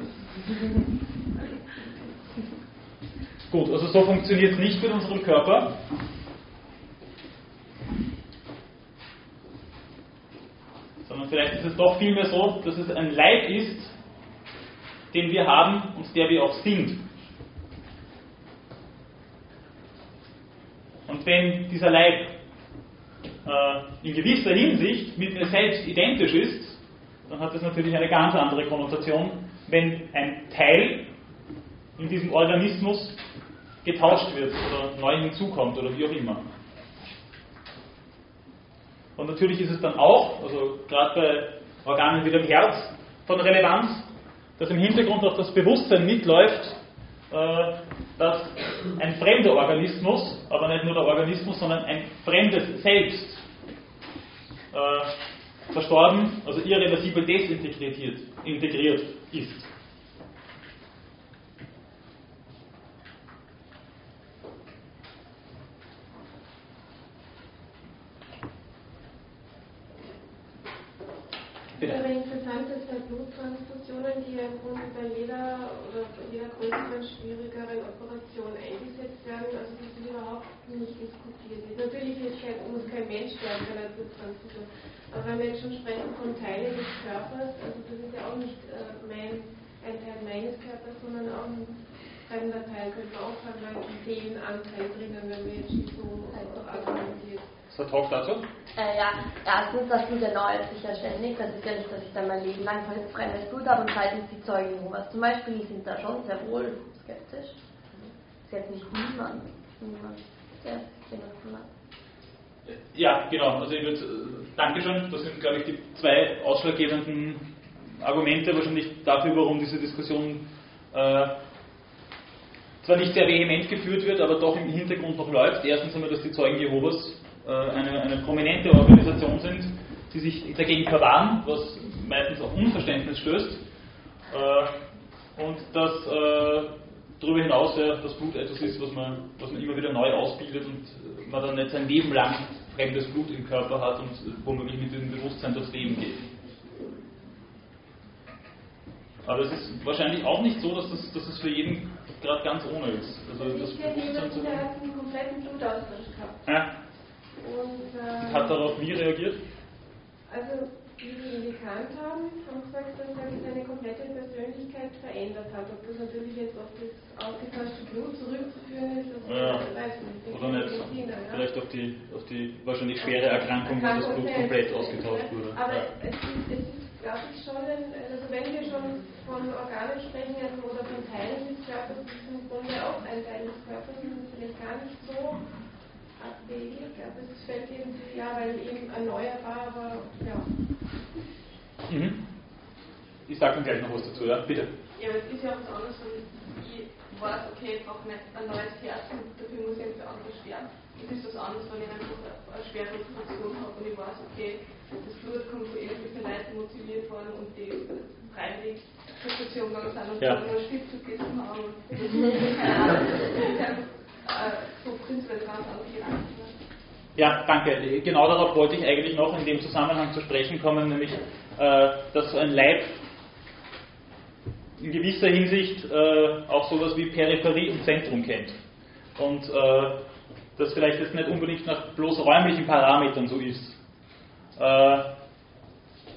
Gut, also so funktioniert es nicht mit unserem Körper. Sondern vielleicht ist es doch vielmehr so, dass es ein Leib ist, den wir haben und der wir auch sind. Und wenn dieser Leib äh, in gewisser Hinsicht mit mir selbst identisch ist, dann hat das natürlich eine ganz andere Konnotation, wenn ein Teil in diesem Organismus getauscht wird oder neu hinzukommt oder wie auch immer. Und natürlich ist es dann auch, also gerade bei Organen wie dem Herz, von Relevanz, dass im Hintergrund auch das Bewusstsein mitläuft, äh, dass ein fremder Organismus, aber nicht nur der Organismus, sondern ein fremdes Selbst äh, verstorben, also irreversibel desintegriert integriert ist. Die ja im Grunde bei jeder oder bei jeder größeren, schwierigeren Operation eingesetzt werden, also das ist überhaupt nicht diskutiert wird. Natürlich kein, muss kein Mensch sterben bei einer Transplantation, aber wenn wir jetzt schon sprechen von Teilen des Körpers, also das ist ja auch nicht äh, mein, ein Teil meines Körpers, sondern auch ein fremder Teil, könnte man auch sagen, weil einen Seelenanteil drinnen, wenn wir jetzt so argumentiert. Was Talk dazu? Äh, ja, erstens, das tut der Neue sicher ständig. Das ist ja nicht, dass ich dann mein Leben lang fremdes Blut habe. Und zweitens, die Zeugen Jehovas zum Beispiel, die sind da schon sehr wohl skeptisch. Das ist jetzt nicht niemand, niemand, der genossen hat. Ja, genau. Also ich würde, äh, Dankeschön. Das sind, glaube ich, die zwei ausschlaggebenden Argumente wahrscheinlich dafür, warum diese Diskussion äh, zwar nicht sehr vehement geführt wird, aber doch im Hintergrund noch läuft. Erstens einmal, dass die Zeugen Jehovas eine, eine prominente Organisation sind, die sich dagegen verwahren, was meistens auf Unverständnis stößt. Äh, und dass äh, darüber hinaus ja, das Blut etwas ist, was man, was man immer wieder neu ausbildet und man dann nicht sein Leben lang fremdes Blut im Körper hat und womöglich mit diesem Bewusstsein durchs Leben geht. Aber es ist wahrscheinlich auch nicht so, dass es, dass es für jeden gerade ganz ohne ist. Also das ich kenne jemanden, der hat einen kompletten Blutaustausch gehabt. Ja. Und, äh, Hat darauf wie reagiert? Also, wie die ihn gekannt haben, haben gesagt, dass er seine komplette Persönlichkeit verändert hat. Ob das natürlich jetzt auf das ausgetauschte Blut zurückzuführen ist, das ja. weiß ich nicht. Oder nicht. Mediziner, Vielleicht auf die, auf die wahrscheinlich schwere Erkrankung, wo das Blut komplett ausgetauscht wurde. Aber ja. es ist, es ist glaube ich, schon, ein, also wenn wir schon von Organen sprechen also, oder von Teilen des Körpers, das ist im Grunde auch ein Teil des Körpers und vielleicht gar nicht so abwegig, aber es fällt irgendwie, ja, weil eben erneuerbar, aber ja. Mhm. Ich sage dann gleich noch was dazu, ja? Bitte. Ja, aber es ist ja auch was anderes, wenn ich weiß, okay, ich brauche nicht ein neues Herz und dafür muss ich für andere sterben. Es ist was anderes, wenn ich einfach eine schwere Operation habe und ich weiß, okay, das Blut kommt von irgendwelchen Leuten motiviert worden und die freiwillig zur Station gegangen sind und ja. einen Spielzug gegessen haben. [LAUGHS] Keine Ahnung. Ja, danke. Genau darauf wollte ich eigentlich noch in dem Zusammenhang zu sprechen kommen, nämlich, äh, dass ein Leib in gewisser Hinsicht äh, auch sowas wie Peripherie und Zentrum kennt. Und äh, das vielleicht jetzt nicht unbedingt nach bloß räumlichen Parametern so ist. Äh,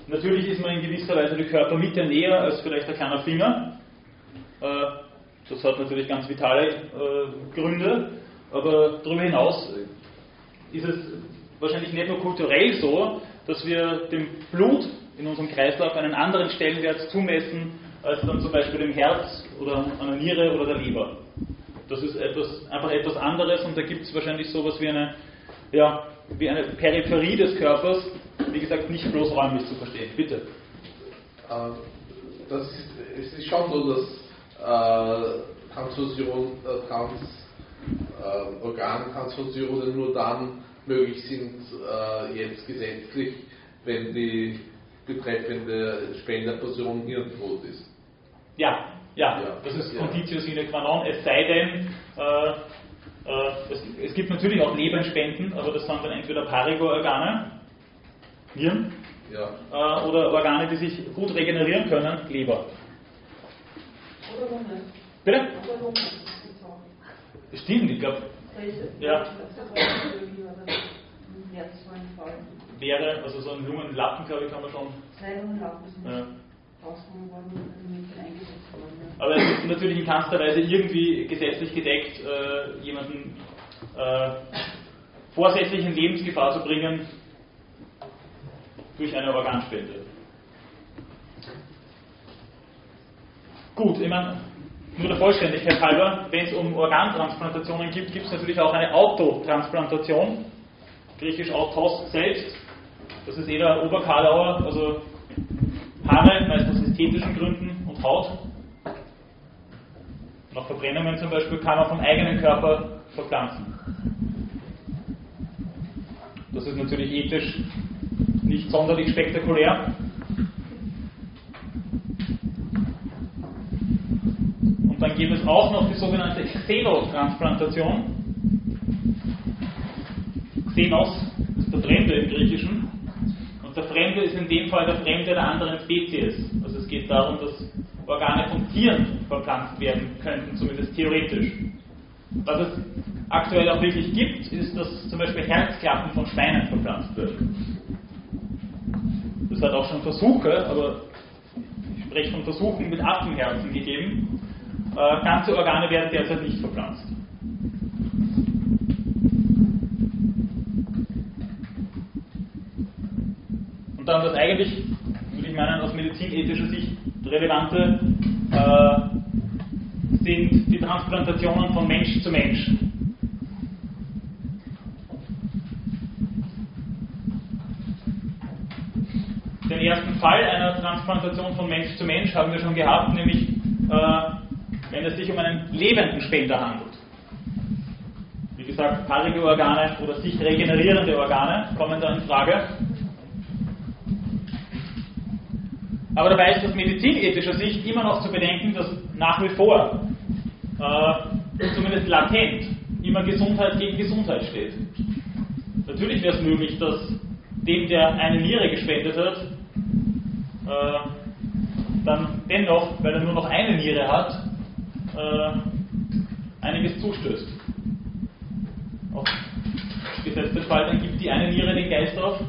natürlich ist man in gewisser Weise die Körpermitte näher als vielleicht ein kleiner Finger. Äh, das hat natürlich ganz vitale äh, Gründe, aber darüber hinaus ist es wahrscheinlich nicht nur kulturell so, dass wir dem Blut in unserem Kreislauf einen anderen Stellenwert zumessen als dann zum Beispiel dem Herz oder einer Niere oder der Leber. Das ist etwas, einfach etwas anderes und da gibt es wahrscheinlich sowas wie eine, ja, wie eine Peripherie des Körpers, wie gesagt, nicht bloß räumlich zu verstehen. Bitte. Ähm, das ist, es ist schon so, dass äh, Transfusion, äh, Trans, äh, Organtransfusionen nur dann möglich sind, äh, jetzt gesetzlich, wenn die betreffende Spenderperson hirntot ist. Ja, ja, ja das ist ja. Conditio sine qua non, es sei denn, äh, äh, es, es, gibt natürlich auch Lebenspenden, aber das sind dann entweder Parigo-Organe, Nieren, ja. äh, oder Organe, die sich gut regenerieren können, Leber. Bitte? Stimmt, ich glaube. Ja. Wäre, also so ein Lungenlappen, glaube ich, kann man schon. Zwei Lungenlappen sind ja. Aber es ist natürlich in keinster Weise irgendwie gesetzlich gedeckt, äh, jemanden äh, vorsätzlich in Lebensgefahr zu bringen durch eine Organspende. Gut, ich meine, nur der Vollständigkeit halber, wenn es um Organtransplantationen gibt, gibt es natürlich auch eine Autotransplantation, griechisch Autos selbst. Das ist eher Oberkarlauer, also Haare, meist aus ästhetischen Gründen und Haut. Nach Verbrennungen zum Beispiel kann man vom eigenen Körper verpflanzen. Das ist natürlich ethisch nicht sonderlich spektakulär, Und dann gibt es auch noch die sogenannte Xenotransplantation. Xenos ist der Fremde im Griechischen. Und der Fremde ist in dem Fall der Fremde der anderen Spezies. Also es geht darum, dass Organe von Tieren verpflanzt werden könnten, zumindest theoretisch. Was es aktuell auch wirklich gibt, ist, dass zum Beispiel Herzklappen von Schweinen verpflanzt werden. Das hat auch schon Versuche, aber ich spreche von Versuchen mit Affenherzen gegeben. Äh, ganze Organe werden derzeit nicht verpflanzt. Und dann das eigentlich, würde ich meinen, aus medizinethischer Sicht relevante äh, sind die Transplantationen von Mensch zu Mensch. Den ersten Fall einer Transplantation von Mensch zu Mensch haben wir schon gehabt, nämlich äh, wenn es sich um einen lebenden Spender handelt. Wie gesagt, paarige Organe oder sich regenerierende Organe kommen da in Frage. Aber dabei ist aus medizinethischer Sicht immer noch zu bedenken, dass nach wie vor, äh, zumindest latent, immer Gesundheit gegen Gesundheit steht. Natürlich wäre es möglich, dass dem, der eine Niere gespendet hat, äh, dann dennoch, weil er nur noch eine Niere hat, äh, einiges zustößt. Auch gesetzter Fall, dann gibt die eine Niere den Geist auf,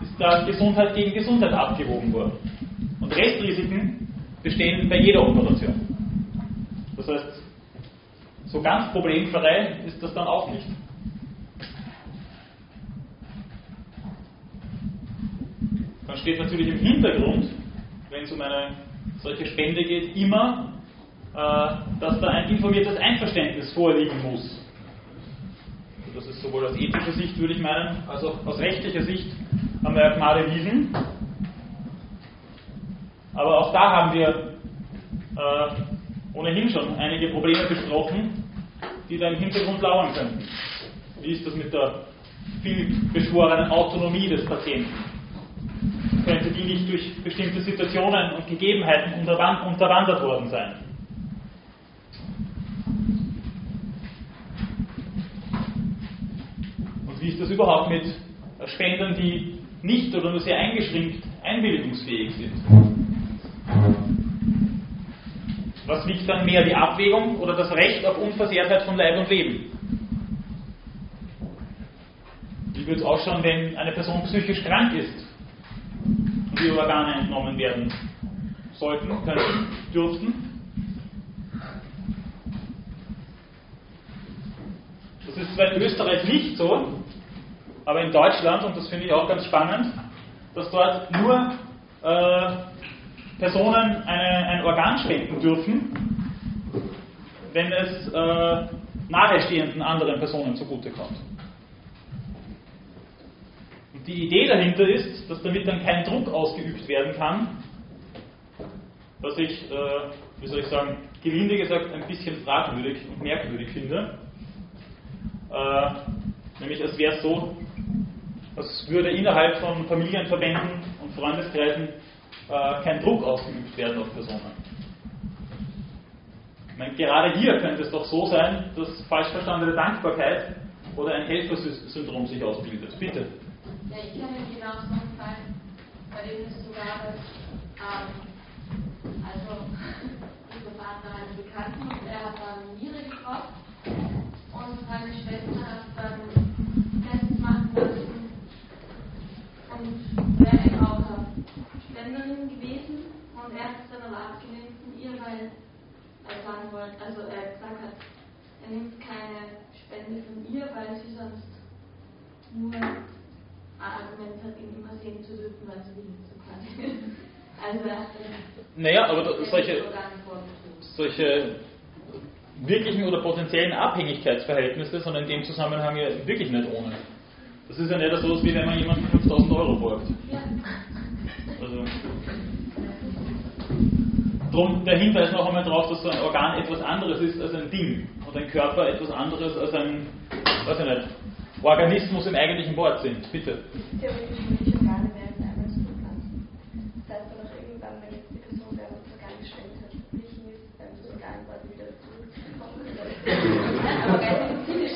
ist da Gesundheit gegen Gesundheit abgewogen worden. Und Restrisiken bestehen bei jeder Operation. Das heißt, so ganz problemfrei ist das dann auch nicht. Dann steht natürlich im Hintergrund, wenn es um eine solche Spende geht, immer, dass da ein informiertes Einverständnis vorliegen muss. Das ist sowohl aus ethischer Sicht, würde ich meinen, als auch aus rechtlicher Sicht ja Gnade erwiesen. Aber auch da haben wir äh, ohnehin schon einige Probleme besprochen, die da im Hintergrund lauern könnten. Wie ist das mit der vielbeschworenen Autonomie des Patienten? Könnte die nicht durch bestimmte Situationen und Gegebenheiten unterwandert worden sein? Und wie ist das überhaupt mit Spendern, die nicht oder nur sehr eingeschränkt einwilligungsfähig sind? Was wiegt dann mehr, die Abwägung oder das Recht auf Unversehrtheit von Leib und Leben? Wie würde es ausschauen, wenn eine Person psychisch krank ist und die Organe entnommen werden sollten, können, dürften? Das ist zwar in Österreich nicht so, aber in Deutschland, und das finde ich auch ganz spannend, dass dort nur äh, Personen eine, ein Organ spenden dürfen, wenn es äh, nahestehenden anderen Personen zugutekommt. Und die Idee dahinter ist, dass damit dann kein Druck ausgeübt werden kann, was ich, äh, wie soll ich sagen, gelinde gesagt ein bisschen fragwürdig und merkwürdig finde. Äh, nämlich als wäre es so, als würde innerhalb von Familienverbänden und Freundeskreisen äh, kein Druck ausgeübt werden auf Personen. Ich meine, gerade hier könnte es doch so sein, dass falsch verstandene Dankbarkeit oder ein Helfersyndrom sich ausbildet. Bitte. Ja, ich kenne genau so einen Fall, bei dem es sogar das, ähm, also unser Partner einen Bekannten und er hat dann Niere gekauft und seine Schwester hat dann Tests machen lassen und wäre eben auch Spenderin gewesen und er hat es dann aber abgelehnt von ihr, weil er sagen wollte, also er gesagt hat, er nimmt keine Spende von ihr, weil sie sonst nur ein Argument hat, ihn immer sehen zu dürfen, weil sie will so quasi. [LAUGHS] Also er hat naja, aber solche, solche wirklichen oder potenziellen Abhängigkeitsverhältnisse, sondern in dem Zusammenhang ja wirklich nicht ohne. Das ist ja nicht so, wie wenn man jemanden 5000 Euro borgt. Also, drum der Hinweis noch einmal darauf, dass so ein Organ etwas anderes ist als ein Ding und ein Körper etwas anderes als ein, weiß ich nicht, Organismus im eigentlichen Wort sind. Bitte. Theoretisch würde ich Organe werden einmal zu pflanzen. Das heißt dann auch irgendwann, wenn jetzt die Person, der uns Organ geschenkt hat, verpflichten ist, dann das Organ quasi wieder zurückzukommen. Aber rein medizinisch.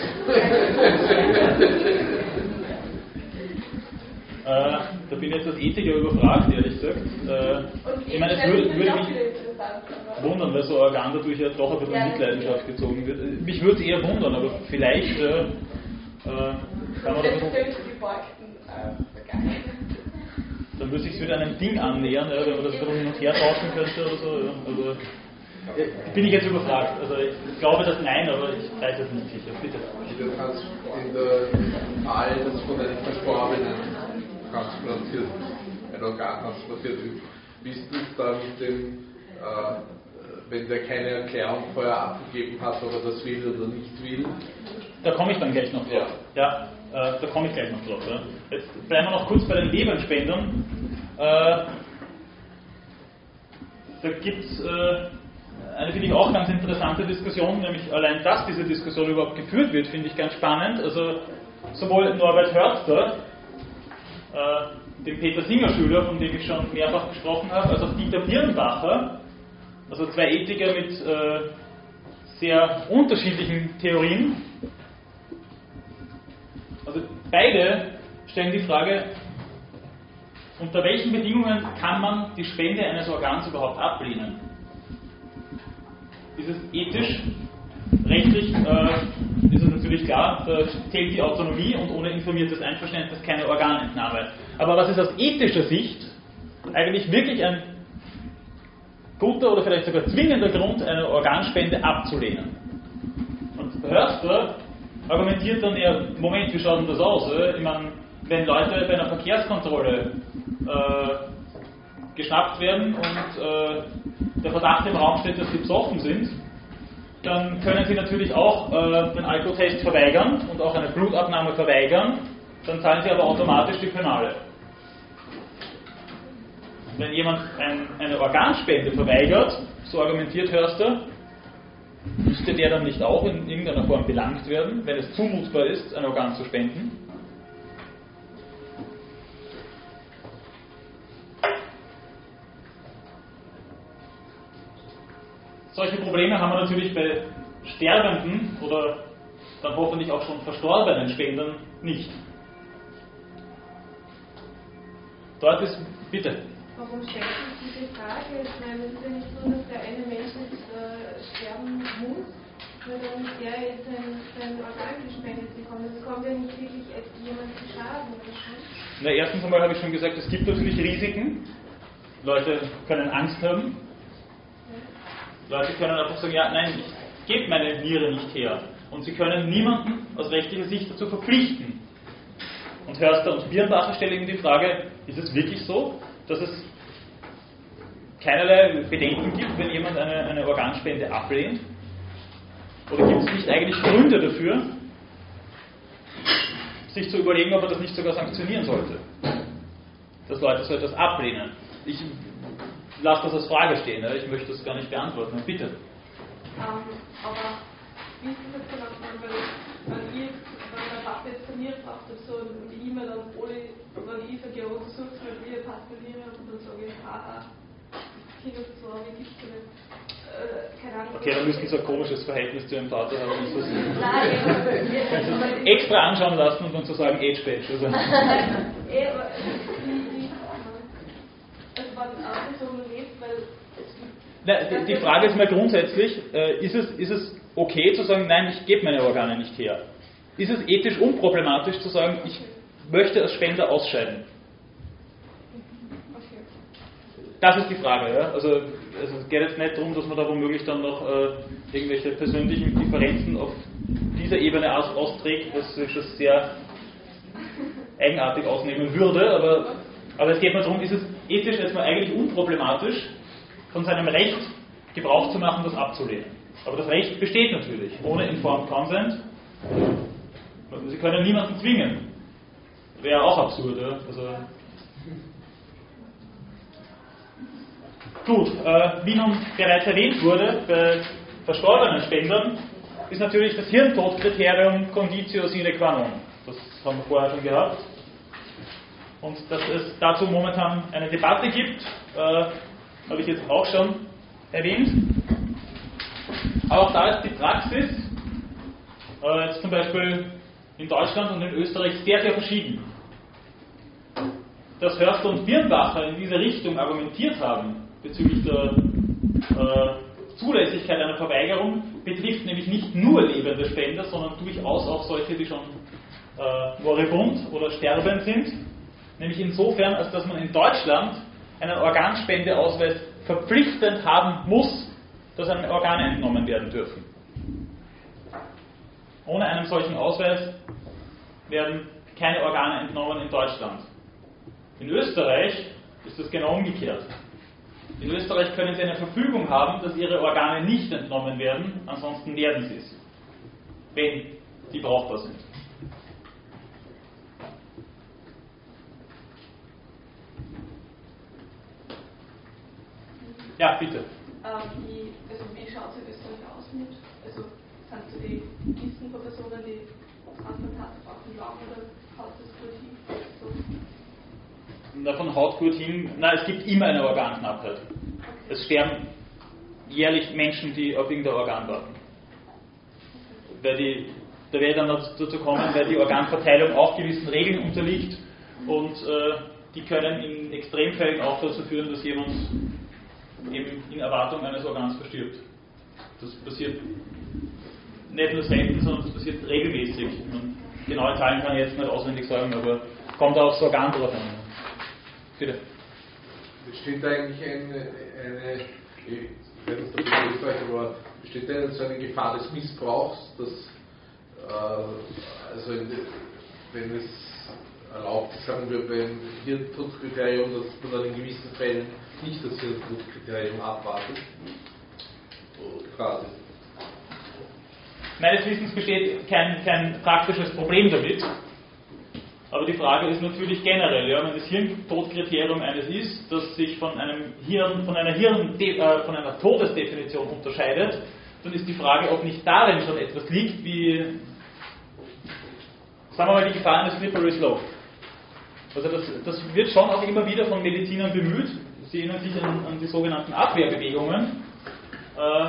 Äh, da bin ich jetzt als Ethiker überfragt, ehrlich gesagt. Äh, ich meine, es würde, würde mich wundern, weil so ein Organ dadurch ja doch ein bisschen in Mitleidenschaft gezogen wird. Mich würde es eher wundern, aber vielleicht äh, äh, kann man das. Dann würde sich wieder einem Ding annähern, ja, wenn man das hin und her tauschen könnte oder so. Ja. Also, bin ich jetzt überfragt. Also ich glaube das nein, aber ich weiß es nicht sicher. Bitte. In der Fall, dass von einem Verstorbenen transplantiert, ein Organ transplantiert wird, wie ist es da mit dem, äh, wenn der keine Erklärung vorher abgegeben hat, ob er das will oder nicht will? Da komme ich dann gleich noch drauf. Ja, ja äh, da komme ich gleich noch drauf. Ja. Jetzt bleiben wir noch kurz bei den Leberspendern. Äh, da gibt es äh, eine, finde ich, auch ganz interessante Diskussion, nämlich allein, dass diese Diskussion überhaupt geführt wird, finde ich ganz spannend. Also sowohl Norbert Hörster, äh, dem Peter Singer Schüler, von dem ich schon mehrfach gesprochen habe, als auch Dieter Birnbacher, also zwei Ethiker mit äh, sehr unterschiedlichen Theorien. Also beide stellen die Frage, unter welchen Bedingungen kann man die Spende eines Organs überhaupt ablehnen? ist es ethisch, rechtlich äh, ist es natürlich klar, da zählt die Autonomie und ohne informiertes Einverständnis keine Organentnahme. Aber was ist aus ethischer Sicht eigentlich wirklich ein guter oder vielleicht sogar zwingender Grund, eine Organspende abzulehnen? Und Hörster argumentiert dann eher, Moment, wie schaut denn das aus? Ich meine, wenn Leute bei einer Verkehrskontrolle äh, geschnappt werden und äh, der Verdacht im Raum steht, dass sie besoffen sind, dann können sie natürlich auch äh, den Alkotest verweigern und auch eine Blutabnahme verweigern, dann zahlen sie aber automatisch die Penale. Wenn jemand ein, eine Organspende verweigert, so argumentiert Hörster, müsste der dann nicht auch in irgendeiner Form belangt werden, wenn es zumutbar ist, ein Organ zu spenden? Probleme haben wir natürlich bei sterbenden oder dann hoffentlich auch schon verstorbenen Spendern nicht. Dort ist, bitte. Warum stellt sich diese Frage? Ich meine, es ist ja nicht so, dass der eine Mensch jetzt äh, sterben muss, nur damit der jetzt sein, sein Organ gespendet bekommt. Es kommt ja nicht wirklich jemand zu Schaden, oder schon? Na, erstens einmal habe ich schon gesagt, es gibt natürlich Risiken. Leute können Angst haben, Leute können einfach sagen, ja, nein, ich gebe meine Niere nicht her. Und sie können niemanden aus rechtlicher Sicht dazu verpflichten. Und Hörster und Birnbacher stellen eben die Frage, ist es wirklich so, dass es keinerlei Bedenken gibt, wenn jemand eine, eine Organspende ablehnt? Oder gibt es nicht eigentlich Gründe dafür, sich zu überlegen, ob er das nicht sogar sanktionieren sollte? Dass Leute so etwas ablehnen. Ich lasse das als Frage stehen, ne? ich möchte das gar nicht beantworten. Bitte. Ähm, aber wie ist das jetzt genau, wenn ich, wenn der Papa jetzt von mir braucht, so eine E-Mail an Oli, wenn ich sage, ja, du suchst halt wie Pastelliere und dann sage ich, haha, nicht. Äh, okay, dann müssten Sie ein komisches Verhältnis zu Ihrem Vater haben. [LAUGHS] Nein, extra anschauen lassen und dann zu sagen, [LAUGHS] Die Frage ist mal grundsätzlich, äh, ist, es, ist es okay zu sagen, nein, ich gebe meine Organe nicht her? Ist es ethisch unproblematisch zu sagen, ich möchte als Spender ausscheiden? Das ist die Frage. Ja? Also, also, es geht jetzt nicht darum, dass man da womöglich dann noch äh, irgendwelche persönlichen Differenzen auf dieser Ebene aus, austrägt, was sich schon sehr eigenartig ausnehmen würde, aber, aber es geht mir darum, ist es ethisch erstmal eigentlich unproblematisch, von seinem Recht Gebrauch zu machen, das abzulehnen. Aber das Recht besteht natürlich, ohne Informed Consent. Sie können niemanden zwingen. Wäre auch absurd. Ja? Also Gut, äh, wie nun bereits erwähnt wurde, bei verstorbenen Spendern ist natürlich das Hirntodkriterium Conditio sine qua non. Das haben wir vorher schon gehabt. Und dass es dazu momentan eine Debatte gibt, äh, habe ich jetzt auch schon erwähnt. Aber auch da ist die Praxis äh, jetzt zum Beispiel in Deutschland und in Österreich sehr, sehr verschieden. dass Hörster und Birnbacher in diese Richtung argumentiert haben bezüglich der äh, Zulässigkeit einer Verweigerung, betrifft nämlich nicht nur lebende Spender, sondern durchaus auch solche, die schon äh, moribund oder sterbend sind. Nämlich insofern, als dass man in Deutschland einen Organspendeausweis verpflichtend haben muss, dass einem Organe entnommen werden dürfen. Ohne einen solchen Ausweis werden keine Organe entnommen in Deutschland. In Österreich ist das genau umgekehrt. In Österreich können Sie eine Verfügung haben, dass Ihre Organe nicht entnommen werden, ansonsten werden Sie es, wenn sie brauchbar sind. Ja, bitte. Ähm, wie, also wie schaut es in Österreich aus mit, also sind so die Listen von Personen, die Transplantate brauchen, lang oder haut das gut hin? So. Davon haut gut hin, nein, es gibt immer eine Organknappheit. Es sterben jährlich Menschen, die auf irgendein Organ warten. Weil die, da werde ich dann dazu kommen, weil die Organverteilung auch gewissen Regeln unterliegt und äh, die können in Extremfällen auch dazu führen, dass jemand eben in Erwartung eines Organs verstirbt. Das passiert nicht nur selten, sondern das passiert regelmäßig. Man, genaue Zahlen kann ich jetzt nicht auswendig sagen, aber kommt auch das Organ drauf an. Bitte. Besteht eigentlich eine, eine ich ob das Österreich, aber besteht da so eine Gefahr des Missbrauchs, dass äh, also in, wenn es erlaubt ist, sagen wir beim Hirntodkriterium, dass man dann in gewissen Fällen nicht das Hirntodkriterium abwartet? Frage. Meines Wissens besteht kein, kein praktisches Problem damit. Aber die Frage ist natürlich generell, ja, wenn das Hirntodkriterium eines ist, das sich von, einem Hirn, von, einer Hirn, äh, von einer Todesdefinition unterscheidet, dann ist die Frage, ob nicht darin schon etwas liegt, wie, sagen wir mal, die Gefahr eines Slippery Slope. Also das, das, wird schon auch immer wieder von Medizinern bemüht. Sie erinnern sich an, an die sogenannten Abwehrbewegungen, äh,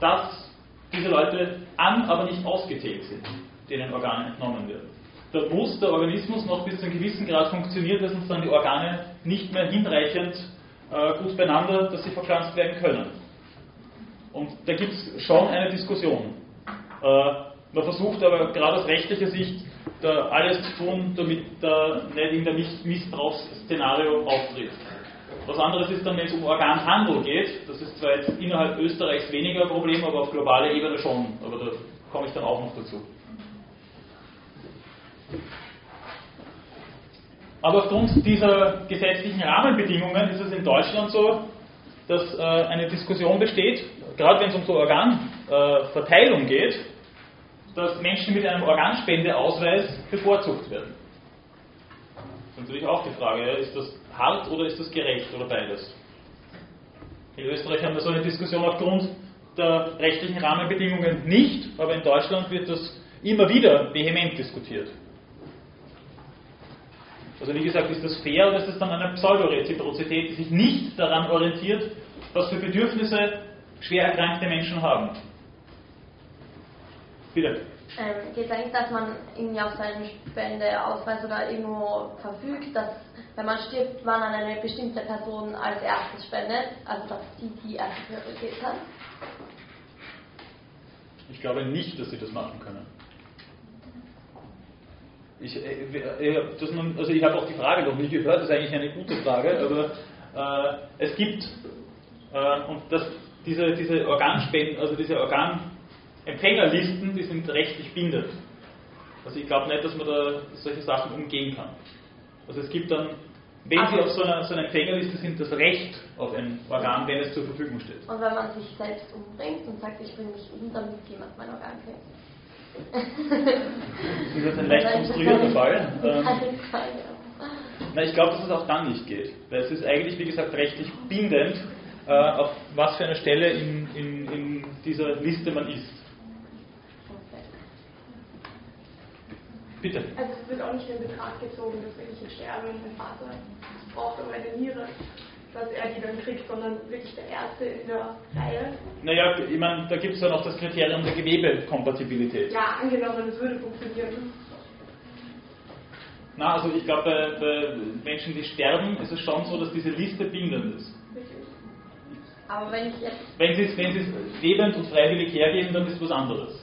dass diese Leute an, aber nicht ausgezählt sind, denen Organe entnommen werden. Da muss der Organismus noch bis zu einem gewissen Grad funktionieren, dass uns dann die Organe nicht mehr hinreichend äh, gut beieinander, dass sie verpflanzt werden können. Und da gibt es schon eine Diskussion. Äh, man versucht aber gerade aus rechtlicher Sicht da alles zu tun, damit da nicht in der Missbrauchsszenario auftritt. Was anderes ist dann, wenn es um Organhandel geht. Das ist zwar jetzt innerhalb Österreichs weniger ein Problem, aber auf globaler Ebene schon. Aber da komme ich dann auch noch dazu. Aber aufgrund dieser gesetzlichen Rahmenbedingungen ist es in Deutschland so, dass äh, eine Diskussion besteht, gerade wenn es um so Organverteilung äh, geht, dass Menschen mit einem Organspendeausweis bevorzugt werden. Das ist natürlich auch die Frage, ist das hart oder ist das gerecht oder beides? In Österreich haben wir so eine Diskussion aufgrund der rechtlichen Rahmenbedingungen nicht, aber in Deutschland wird das immer wieder vehement diskutiert. Also wie gesagt, ist das fair oder ist das dann eine Pseudoreziprozität, die sich nicht daran orientiert, was für Bedürfnisse schwer erkrankte Menschen haben? Bitte. Ähm, geht es eigentlich, dass man irgendwie auf seinen Spendeausweis oder irgendwo verfügt, dass wenn man stirbt, man an eine bestimmte Person als erstes spendet, also dass die die erste Priorität hat? Ich glaube nicht, dass sie das machen können. Ich, äh, äh das, also ich habe auch die Frage noch nicht gehört, das ist eigentlich eine gute Frage, aber äh, es gibt, äh, und das, diese, diese Organspenden, also diese Organempfängerlisten, die sind rechtlich bindend. Also ich glaube nicht, dass man da solche Sachen umgehen kann. Also es gibt dann, wenn Sie auf so einer, so einer Empfängerliste sind, das Recht auf ein Organ, wenn es zur Verfügung steht. Und wenn man sich selbst umbringt und sagt, ich bringe mich um, damit jemand mein Organ kriegt. ist das ein leicht konstruierter Fall? Ähm, na, ich glaube, dass es auch dann nicht geht. Weil es ist eigentlich, wie gesagt, rechtlich bindend, äh, auf was für eine Stelle in, in, in dieser Liste man ist. Bitte. Also es wird auch nicht in Betracht gezogen, dass wenn ich jetzt sterbe und mein Vater braucht um eine Niere, dass er die dann kriegt, sondern wirklich der Erste in der Reihe. Naja, ich meine, da gibt es ja noch das Kriterium der Gewebekompatibilität. Ja, angenommen, es würde funktionieren. Na, also ich glaube, bei, bei, Menschen, die sterben, ist es schon so, dass diese Liste bindend ist. Aber wenn ich jetzt. Wenn Sie es wenn lebend und freiwillig hergeben, dann ist es was anderes.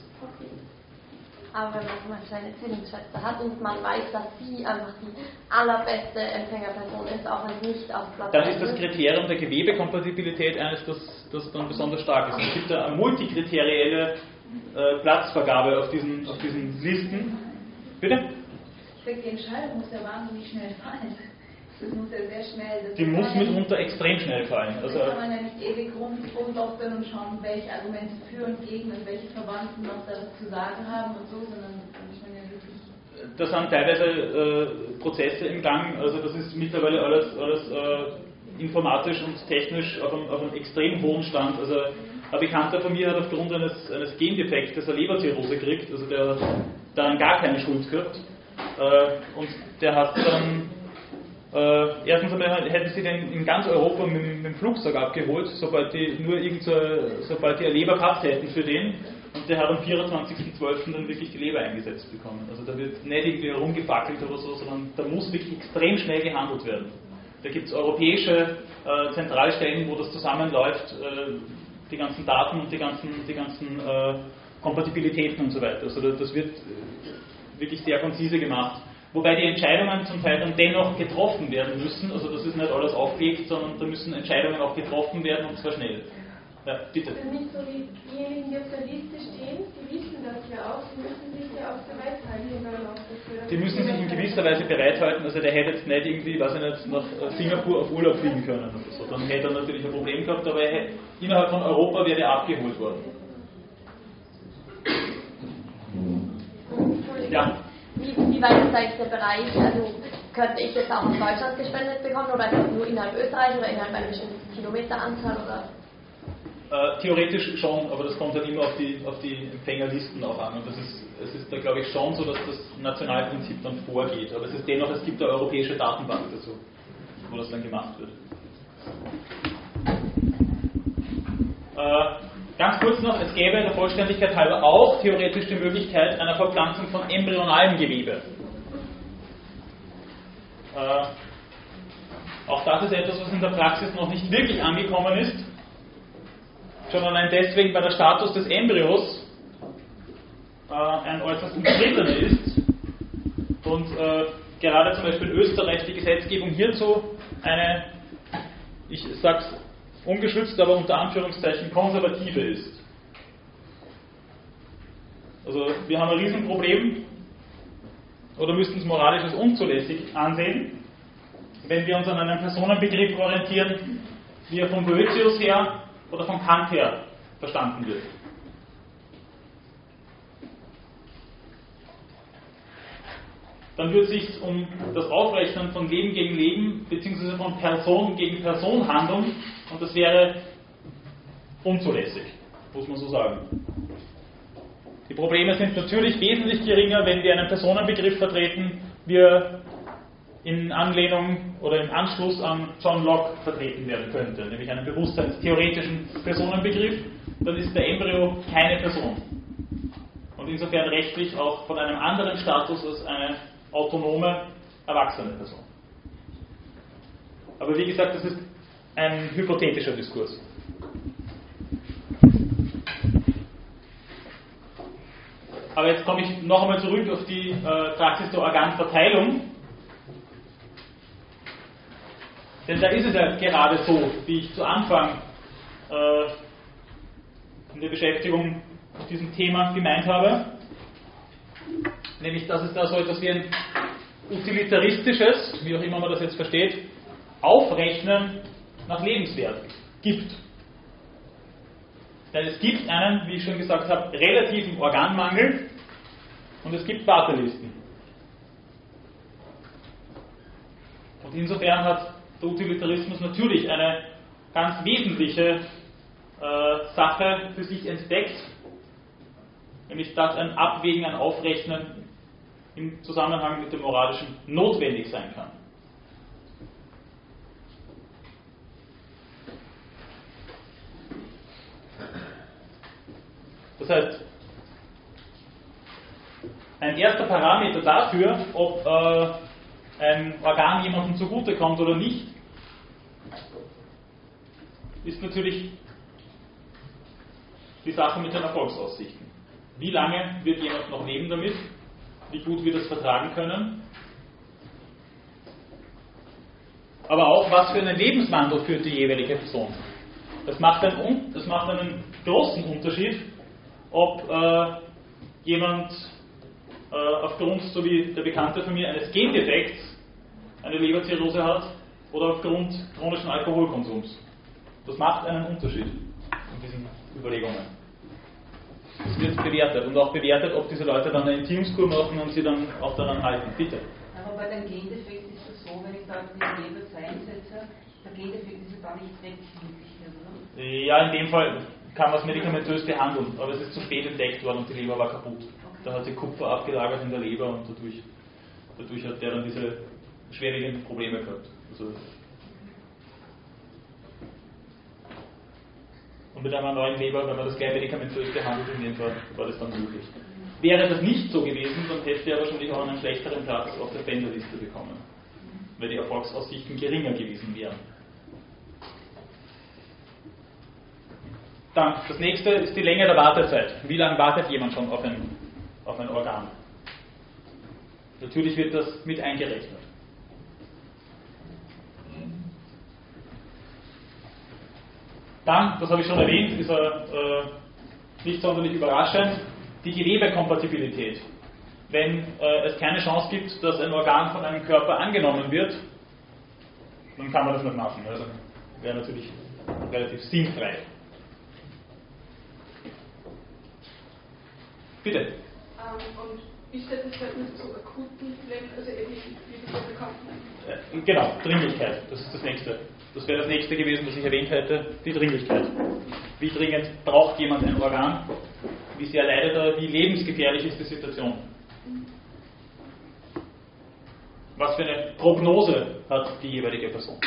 Aber wenn man Beispiel eine Zwillingsschwester hat und man weiß, dass sie einfach die allerbeste Empfängerperson ist, auch wenn sie nicht auf Platz Dann ist das Kriterium der Gewebekompatibilität eines, das, das dann besonders stark ist. Es gibt eine multikriterielle äh, Platzvergabe auf diesen, auf diesen Listen. Bitte? Ich denke, die Entscheidung muss ja wahnsinnig schnell fallen. Das muss ja sehr schnell. die muss mitunter extrem schnell fallen. Also kann man ja nicht ewig rumdoktern und schauen, welche Argumente für und gegen und welche Verwandten noch das zu sagen haben und so, sondern da muss man ja wirklich. Da sind teilweise äh, Prozesse im Gang, also das ist mittlerweile alles, alles äh, informatisch und technisch auf einem, auf einem extrem hohen Stand. Also ein Bekannter von mir hat aufgrund eines, eines Gendefektes eine Leberzirrhose gekriegt, also der daran gar keine Schuld gehabt. Äh, und der hat dann äh, erstens einmal hätten sie den in ganz Europa mit, mit, dem Flugzeug abgeholt, sobald die nur irgend so, sobald die eine Leber gehabt hätten für den. Und der hat am 24.12. dann wirklich die Leber eingesetzt bekommen. Also da wird nicht irgendwie herumgefackelt oder so, sondern da muss wirklich extrem schnell gehandelt werden. Da gibt es europäische äh, Zentralstellen, wo das zusammenläuft, äh, die ganzen Daten und die ganzen, die ganzen äh, Kompatibilitäten und so weiter. Also das wird äh, wirklich sehr konzise gemacht. Wobei die Entscheidungen zum Teil dann dennoch getroffen werden müssen. Also das ist nicht alles aufgelegt, sondern da müssen Entscheidungen auch getroffen werden und zwar schnell. Ja, bitte. Das ist nicht so wie diejenigen, die auf der Liste stehen, die wissen das ja auch, die müssen sich ja auch bereithalten Die müssen sich in gewisser Weise bereithalten, also der hätte jetzt nicht irgendwie, weiß ich nicht, nach Singapur auf Urlaub fliegen können oder so. Dann hätte er natürlich ein Problem gehabt, aber hätte, innerhalb von Europa wäre er abgeholt worden. Ja. Wie, wie weit ist eigentlich der Bereich, also könnte ich jetzt auch in Deutschland gespendet bekommen oder nur innerhalb Österreich oder innerhalb einer bestimmten Kilometeranzahl oder? Äh, theoretisch schon, aber das kommt dann immer auf die, auf die Empfängerlisten auch an. Und das ist, es ist da glaube ich schon so, dass das Nationalprinzip dann vorgeht. Aber es ist dennoch, es gibt eine europäische Datenbank dazu, wo das dann gemacht wird. Äh, Ganz kurz noch, es gäbe der Vollständigkeit halber auch theoretisch die Möglichkeit einer Verpflanzung von embryonalem Gewebe. Äh, auch das ist etwas, was in der Praxis noch nicht wirklich angekommen ist. Schon allein deswegen, weil der Status des Embryos äh, ein äußerst umstrittener ist und äh, gerade zum Beispiel in Österreich die Gesetzgebung hierzu eine, ich sag's ungeschützt, aber unter Anführungszeichen konservative ist. Also wir haben ein Riesenproblem oder müssten es moralisch als unzulässig ansehen, wenn wir uns an einem Personenbegriff orientieren, wie er von Boetius her oder von Kant her verstanden wird. Dann wird es sich um das Aufrechnen von Leben gegen Leben bzw. von Person gegen Person handeln und das wäre unzulässig, muss man so sagen. Die Probleme sind natürlich wesentlich geringer, wenn wir einen Personenbegriff vertreten, wie er in Anlehnung oder im Anschluss an John Locke vertreten werden könnte, nämlich einen bewusstseinstheoretischen Personenbegriff, dann ist der Embryo keine Person. Und insofern rechtlich auch von einem anderen Status als eine autonome, erwachsene Person. Aber wie gesagt, das ist ein hypothetischer Diskurs. Aber jetzt komme ich noch einmal zurück auf die äh, Praxis der Organverteilung. Denn da ist es ja gerade so, wie ich zu Anfang äh, in der Beschäftigung mit diesem Thema gemeint habe nämlich dass es da so etwas wie ein utilitaristisches, wie auch immer man das jetzt versteht, Aufrechnen nach Lebenswert gibt. Denn es gibt einen, wie ich schon gesagt habe, relativen Organmangel und es gibt Wartelisten. Und insofern hat der Utilitarismus natürlich eine ganz wesentliche äh, Sache für sich entdeckt, nämlich dass ein Abwägen, ein Aufrechnen im Zusammenhang mit dem Moralischen notwendig sein kann. Das heißt, ein erster Parameter dafür, ob äh, ein Organ jemandem zugutekommt oder nicht, ist natürlich die Sache mit den Erfolgsaussichten. Wie lange wird jemand noch leben damit? Wie gut wird es vertragen können? Aber auch, was für einen Lebenswandel führt die jeweilige Person. Das macht einen, das macht einen großen Unterschied, ob äh, jemand äh, aufgrund, so wie der Bekannte von mir, eines Gendefekts eine Leberzirrhose hat oder aufgrund chronischen Alkoholkonsums. Das macht einen Unterschied in diesen Überlegungen. Es wird bewertet und auch bewertet, ob diese Leute dann eine Entziehungskur machen und sie dann auch daran halten. Bitte. Aber bei dem Gendefekt ist es so, wenn ich da die Leber einsetze, der Gendefekt ist ja dann nicht weg, oder? Ja, in dem Fall kann man es medikamentös behandeln, aber es ist zu spät entdeckt worden und die Leber war kaputt. Okay. Da hat sich Kupfer abgelagert in der Leber und dadurch, dadurch hat der dann diese schwerwiegenden Probleme gehabt. Also Und mit einer neuen Leber, wenn man das gleich medikamentös behandelt, in dem Fall war das dann möglich. Wäre das nicht so gewesen, dann hätte er wahrscheinlich auch einen schlechteren Platz auf der Spenderliste bekommen, weil die Erfolgsaussichten geringer gewesen wären. Dann, das nächste ist die Länge der Wartezeit. Wie lange wartet jemand schon auf ein, auf ein Organ? Natürlich wird das mit eingerechnet. Dann, das habe ich schon erwähnt, ist er äh, nicht sonderlich überraschend, die Gewebekompatibilität. Wenn äh, es keine Chance gibt, dass ein Organ von einem Körper angenommen wird, dann kann man das nicht machen. Also wäre natürlich relativ sinnfrei. Bitte. Ähm, und steht das Verhältnis zu akuten Flecken, also eben wie diese bekannten? Äh, genau, Dringlichkeit, das ist das nächste. Das wäre das nächste gewesen, was ich erwähnt hätte, die Dringlichkeit. Wie dringend braucht jemand ein Organ? Wie sehr leidet er? Wie lebensgefährlich ist die Situation? Was für eine Prognose hat die jeweilige Person?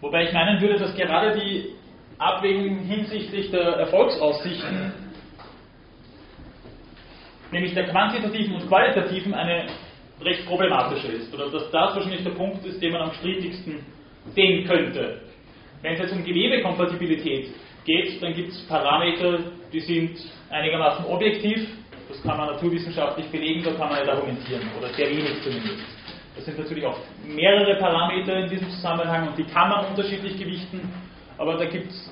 Wobei ich meinen würde, dass gerade die Abwägung hinsichtlich der Erfolgsaussichten, nämlich der quantitativen und qualitativen, eine recht problematischer ist. Oder dass das wahrscheinlich der Punkt ist, den man am strittigsten sehen könnte. Wenn es jetzt um Gewebekompatibilität geht, dann gibt es Parameter, die sind einigermaßen objektiv. Das kann man naturwissenschaftlich belegen, da kann man nicht argumentieren, oder sehr wenig zumindest. Das sind natürlich auch mehrere Parameter in diesem Zusammenhang und die kann man unterschiedlich gewichten, aber da gibt es,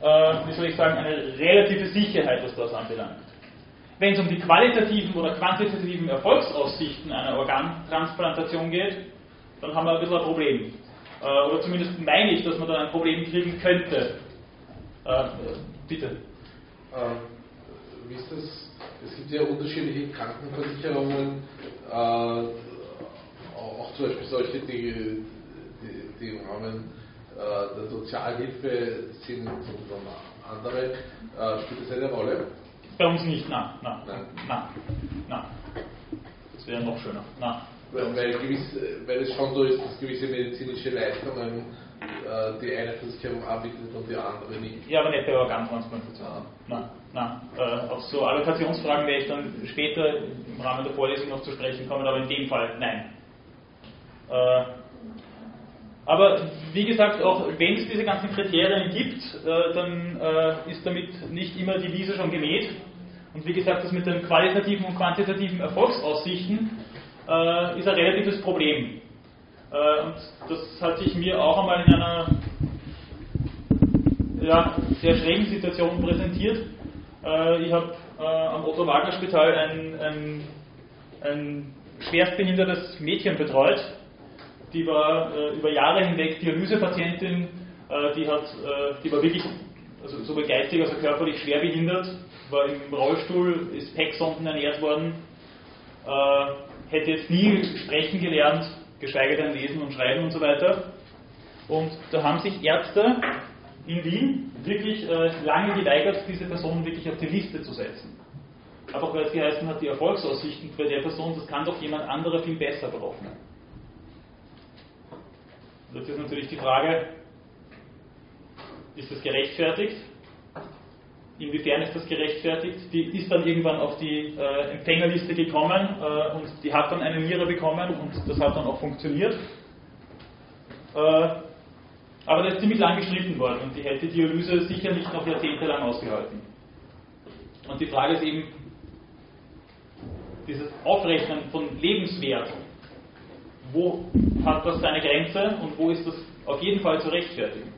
äh, wie soll ich sagen, eine relative Sicherheit, was das anbelangt. Wenn es um die qualitativen oder quantitativen Erfolgsaussichten einer Organtransplantation geht, dann haben wir ein bisschen ein Problem. Äh, oder zumindest meine ich, dass man dann ein Problem kriegen könnte. Äh, bitte. Äh, wie ist das? Es gibt ja unterschiedliche Krankenversicherungen, äh, auch zum Beispiel solche, die, die, im Rahmen der Sozialhilfe sind und andere. Spielt das eine Rolle? Bei uns nicht, nein, nein, nein, nein. Das wäre noch schöner. Nein. Weil, weil, gewiss, weil es schon so ist, dass gewisse medizinische Leistungen äh, die eine Versicherung abwickelt und die andere nicht. Ja, aber nicht bei Organtransplantation. Ah. Nein, nein. Äh, auf so Allokationsfragen werde ich dann später im Rahmen der Vorlesung noch zu sprechen kommen, aber in dem Fall nein. Äh, aber wie gesagt, auch wenn es diese ganzen Kriterien gibt, äh, dann äh, ist damit nicht immer die Wiese schon gemäht. Und wie gesagt, das mit den qualitativen und quantitativen Erfolgsaussichten äh, ist ein relatives Problem. Äh, und das hat sich mir auch einmal in einer ja, sehr schrägen Situation präsentiert. Äh, ich habe äh, am Otto-Wagner-Spital ein, ein, ein schwerstbehindertes Mädchen betreut die war äh, über Jahre hinweg Dialysepatientin, äh, die, hat, die war wirklich also sowohl geistig als auch körperlich schwer behindert, war im Rollstuhl, ist PEC-Sonden ernährt worden, äh, hätte jetzt nie sprechen gelernt, geschweige denn lesen und schreiben und so weiter. Und da haben sich Ärzte in Wien wirklich äh, lange geweigert, diese Person wirklich auf die Liste zu setzen. Einfach weil es geheißen hat, die Erfolgsaussichten bei der Person, das kann doch jemand anderer viel besser brauchen. Jetzt ist natürlich die Frage, ist das gerechtfertigt? Inwiefern ist das gerechtfertigt. Die ist dann irgendwann auf die äh, Empfängerliste gekommen äh, und die hat dann eine Niere bekommen und das hat dann auch funktioniert. Äh, aber das ist ziemlich lang gestritten worden und die hätte Dialyse sicher nicht noch jahrzehntelang ausgehalten. Und die Frage ist eben, dieses Aufrechnen von Lebenswert, wo hat das seine Grenze und wo ist das auf jeden Fall zu rechtfertigen?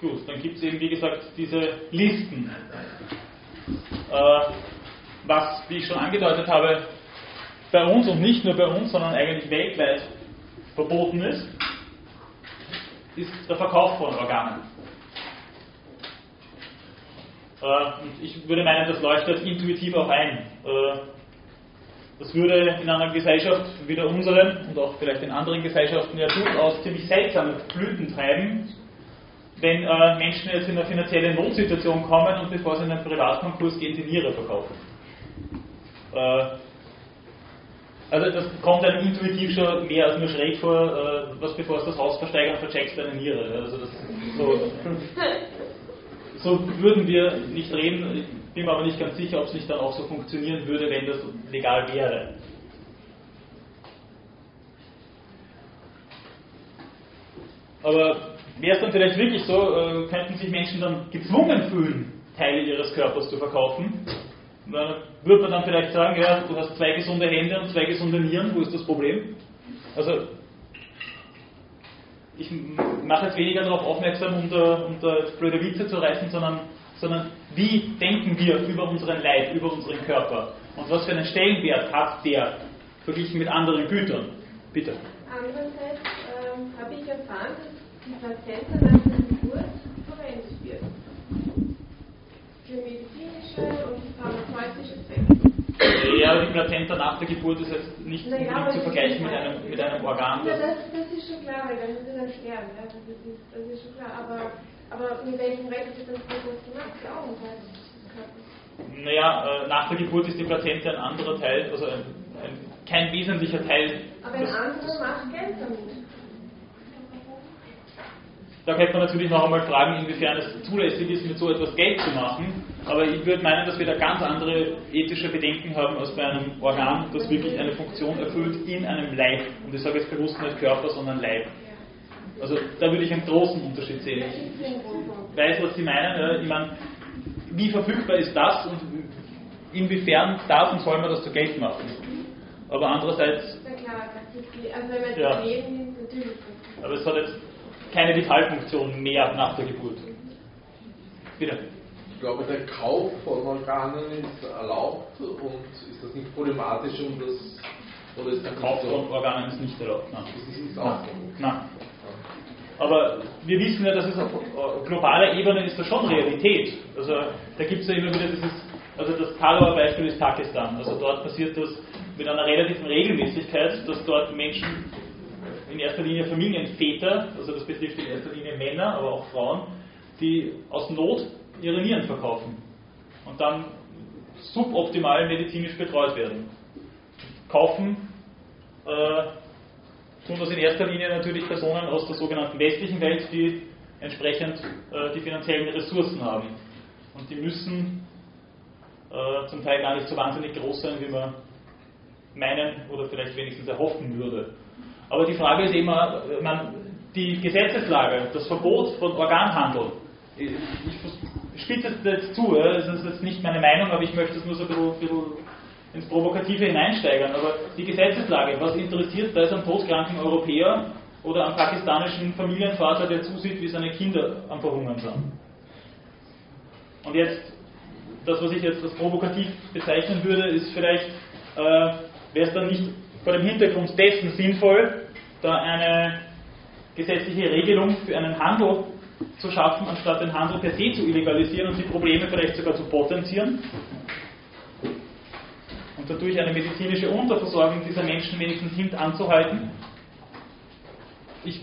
Gut, dann gibt es eben, wie gesagt, diese Listen. Äh, was, wie ich schon angedeutet habe, bei uns und nicht nur bei uns, sondern eigentlich weltweit verboten ist, ist der Verkauf von Organen. Äh, und ich würde meinen, das leuchtet intuitiv auch ein. Äh, das würde in einer Gesellschaft wie der unseren und auch vielleicht in anderen Gesellschaften ja durchaus ziemlich seltsame Blüten treiben, wenn äh, Menschen jetzt in eine finanzielle Notsituation kommen und bevor sie in einen Privatkonkurs gehen, die Niere verkaufen. Äh, also das kommt einem intuitiv schon mehr als nur schräg vor, äh, was bevor es das Haus versteigern, vercheckst deine Niere. Also das, so, [LAUGHS] so würden wir nicht reden, ich bin mir aber nicht ganz sicher, ob es nicht dann auch so funktionieren würde, wenn das legal wäre. Aber wäre es dann vielleicht wirklich so, äh, könnten sich Menschen dann gezwungen fühlen, Teile ihres Körpers zu verkaufen. Dann würde man dann vielleicht sagen, ja, du hast zwei gesunde Hände und zwei gesunde Nieren, wo ist das Problem? Also, ich mache jetzt weniger darauf aufmerksam, um da, um da blöde Witze zu reißen, sondern, sondern wie denken wir über unseren Leib, über unseren Körper? Und was für einen Stellenwert hat der verglichen mit anderen Gütern? Bitte. Andererseits ähm, habe ich erfahren, dass die Plazenta nach der Geburt verwendet wird. Für medizinische und pharmazeutische Zwecke. Ja, die Plazenta nach der Geburt ist jetzt nicht naja, zu vergleichen mit einem, mit einem Organ. Ja, das, das ist schon klar, weil dann würde dann sterben. Ja, das, ist, das ist schon klar. Aber, aber mit welchem Recht wird das gemacht? Die Körpers. Naja, äh, nach der Geburt ist die Plazenta ein anderer Teil, also ein, ein, kein wesentlicher Teil. Aber ein anderer macht Geld damit. Da könnte man natürlich noch einmal fragen, inwiefern es zulässig ist, mit so etwas Geld zu machen. Aber ich würde meinen, dass wir da ganz andere ethische Bedenken haben als bei einem Organ, das wirklich eine Funktion erfüllt in einem Leib. Und ich sage jetzt bewusst nicht Körper, sondern Leib. Also da würde ich einen großen Unterschied sehen. Ich weiß, was Sie meinen. Ich meine, wie verfügbar ist das und inwiefern darf und soll man das zu Geld machen? Aber andererseits. Ja klar, also wenn man ja. Leben natürlich. Aber es hat jetzt keine Vitalfunktion mehr nach der Geburt. Bitte. Ich glaube, der Kauf von Organen ist erlaubt und ist das nicht problematisch um das oder ist der Kauf von Organen ist nicht erlaubt? Nein. Das ist nicht Nein. Nein. Aber wir wissen ja, dass es auf globaler Ebene ist das schon Realität. Also da gibt es ja immer wieder dieses, also das Kalauer Beispiel ist Pakistan. Also dort passiert das mit einer relativen Regelmäßigkeit, dass dort Menschen in erster Linie Familienväter, also das betrifft in erster Linie Männer, aber auch Frauen, die aus Not ihre Nieren verkaufen und dann suboptimal medizinisch betreut werden. Kaufen äh, tun das in erster Linie natürlich Personen aus der sogenannten westlichen Welt, die entsprechend äh, die finanziellen Ressourcen haben. Und die müssen äh, zum Teil gar nicht so wahnsinnig groß sein, wie man meinen oder vielleicht wenigstens erhoffen würde. Aber die Frage ist immer, man, die Gesetzeslage, das Verbot von Organhandel, ich, ich spitze es jetzt zu, das ist jetzt nicht meine Meinung, aber ich möchte es nur so ein bisschen, ein bisschen ins Provokative hineinsteigern. Aber die Gesetzeslage, was interessiert da ist am todkranken Europäer oder am pakistanischen Familienvater, der zusieht, wie seine Kinder am Verhungern sind? Und jetzt, das, was ich jetzt als provokativ bezeichnen würde, ist vielleicht, äh, wäre es dann nicht vor dem Hintergrund dessen sinnvoll, da eine gesetzliche Regelung für einen Handel zu schaffen, anstatt den Handel per se zu illegalisieren und die Probleme vielleicht sogar zu potenzieren und dadurch eine medizinische Unterversorgung dieser Menschen wenigstens hintanzuhalten. Ich,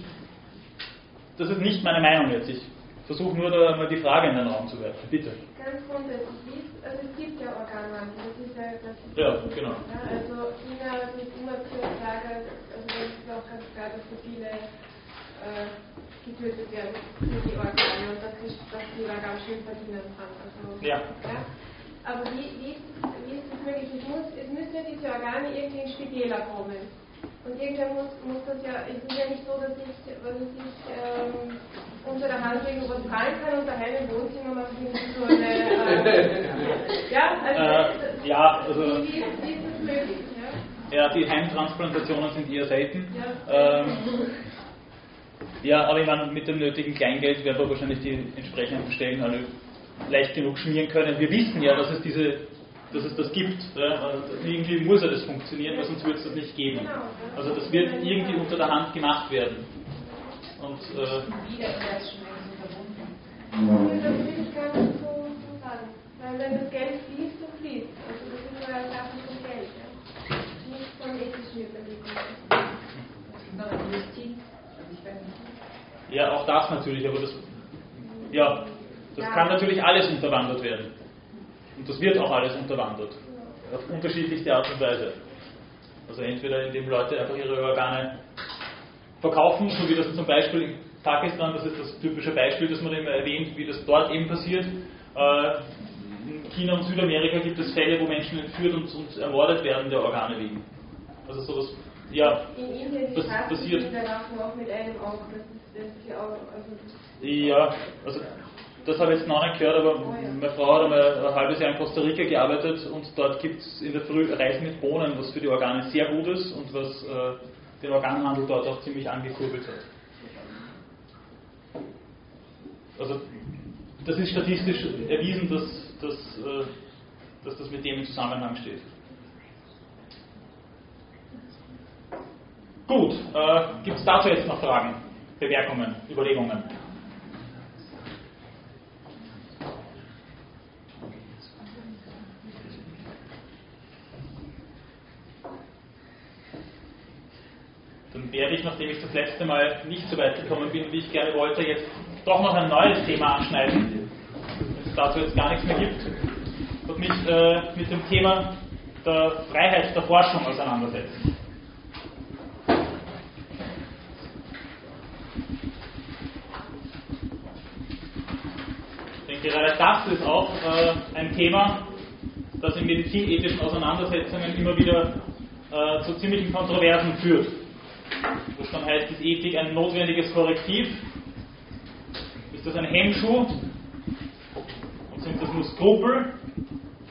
das ist nicht meine Meinung jetzt. Ich versuche nur da mal die Frage in den Raum zu werfen. Bitte. Ganz grundsätzlich, also es gibt ja Organwandel, das ist ja das ist Ja, genau. Ja, also China ist immer für Lager, also das ist auch ganz klar, dass so viele äh, getötet werden für die Organe und dass die, dass die da ganz schön verdienen kann. Also, Ja. Aber wie, wie, ist, wie ist das möglich? Es, muss, es müssen ja diese Organe irgendwie in Spitäler kommen. Und irgendwer muss, muss das ja, es ist ja nicht so, dass ich, was ich ähm, unter der Hand irgendwo zahlen kann und daheim im Wohnzimmer mache ich so eine. Äh, ja, also. Äh, ja, also. Wie, wie, wie ist das möglich? Ja? Ja, die Heimtransplantationen sind eher selten. Ja. Ähm, ja, aber ich meine, mit dem nötigen Kleingeld werden wir wahrscheinlich die entsprechenden Stellen alle leicht genug schmieren können. Wir wissen ja, dass es diese, dass es das gibt. Und irgendwie muss ja das funktionieren, weil sonst wird es das nicht geben. Also das wird irgendwie unter der Hand gemacht werden. Und äh. Weil wenn das Geld fließt, so fließt. Also das ist eine Sache von Geld. Nicht von ethischen Überlegungen. Also ja, auch das natürlich, aber das, ja, das kann natürlich alles unterwandert werden. Und das wird auch alles unterwandert. Auf unterschiedlichste Art und Weise. Also entweder indem Leute einfach ihre Organe verkaufen, so wie das zum Beispiel in Pakistan, das ist das typische Beispiel, das man immer erwähnt, wie das dort eben passiert. Äh, in China und Südamerika gibt es Fälle, wo Menschen entführt und, und ermordet werden der Organe wegen. Also sowas, ja, In Indien die das passiert. sind laufen auch mit einem Auge. Das ist das die Augen. Also das Ja, also das habe ich jetzt noch nicht gehört, aber meine Frau hat einmal ein halbes Jahr in Costa Rica gearbeitet und dort gibt es in der Früh Reis mit Bohnen, was für die Organe sehr gut ist und was äh, den Organhandel dort auch ziemlich angekurbelt hat. Also das ist statistisch erwiesen, dass, dass, äh, dass das mit dem im Zusammenhang steht. Gut, äh, gibt es dazu jetzt noch Fragen, Bemerkungen, Überlegungen? Dann werde ich, nachdem ich das letzte Mal nicht so weit gekommen bin, wie ich gerne wollte, jetzt doch noch ein neues Thema anschneiden, wenn es dazu jetzt gar nichts mehr gibt, und mich äh, mit dem Thema der Freiheit der Forschung auseinandersetzen. Ich denke, gerade das ist auch äh, ein Thema, das in medizinethischen Auseinandersetzungen immer wieder äh, zu ziemlichen Kontroversen führt. Das dann heißt, ist Ethik ein notwendiges Korrektiv? Ist das ein Hemmschuh? Und sind das nur Skrupel?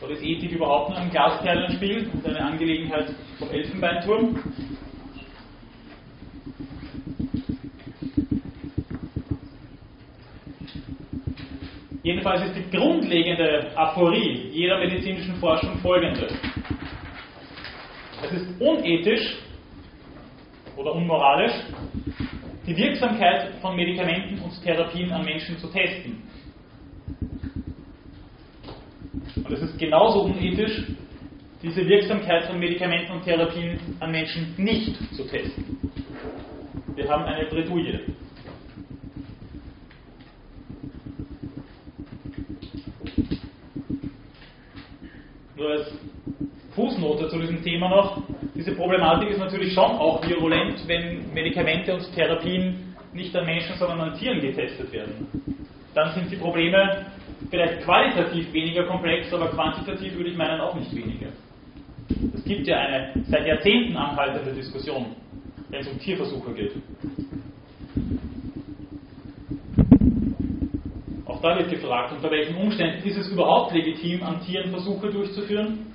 Oder ist Ethik überhaupt nur ein Glasperlenspiel und eine Angelegenheit vom Elfenbeinturm? Jedenfalls ist die grundlegende Aphorie jeder medizinischen Forschung folgende. Es ist unethisch oder unmoralisch, die Wirksamkeit von Medikamenten und Therapien an Menschen zu testen. Und es ist genauso unethisch, diese Wirksamkeit von Medikamenten und Therapien an Menschen nicht zu testen. Wir haben eine Bredouille. Nur als Fußnote zu diesem Thema noch, diese Problematik ist natürlich schon auch virulent, wenn Medikamente und Therapien nicht an Menschen, sondern an Tieren getestet werden. Dann sind die Probleme vielleicht qualitativ weniger komplex, aber quantitativ würde ich meinen auch nicht weniger. Es gibt ja eine seit Jahrzehnten anhaltende Diskussion, wenn es um Tierversuche geht. Auch da wird gefragt, unter welchen Umständen ist es überhaupt legitim, an Tieren Versuche durchzuführen?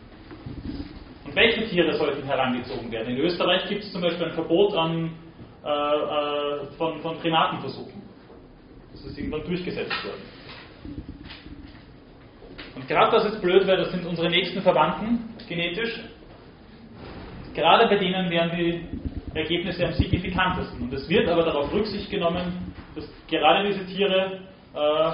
Und welche Tiere sollten herangezogen werden? In Österreich gibt es zum Beispiel ein Verbot an, äh, äh, von, von Primatenversuchen. Das ist irgendwann durchgesetzt worden. Und gerade das ist blöd, weil das sind unsere nächsten Verwandten genetisch. Gerade bei denen wären die Ergebnisse am signifikantesten. Und es wird aber darauf Rücksicht genommen, dass gerade diese Tiere, äh,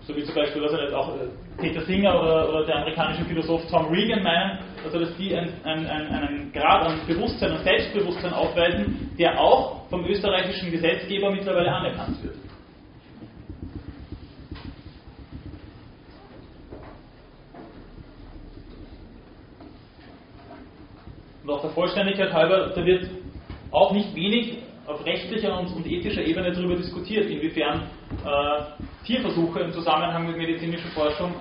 so wie zum Beispiel, was er jetzt auch äh, Peter Singer oder, oder, der amerikanische Philosoph Tom Regan meinen, also dass die einen, einen, einen Grad an Bewusstsein und Selbstbewusstsein aufweisen, der auch vom österreichischen Gesetzgeber mittlerweile anerkannt wird. Und auch der Vollständigkeit halber, da wird auch nicht wenig auf rechtlicher und, ethischer Ebene darüber diskutiert, inwiefern äh, Tierversuche im Zusammenhang mit medizinischer Forschung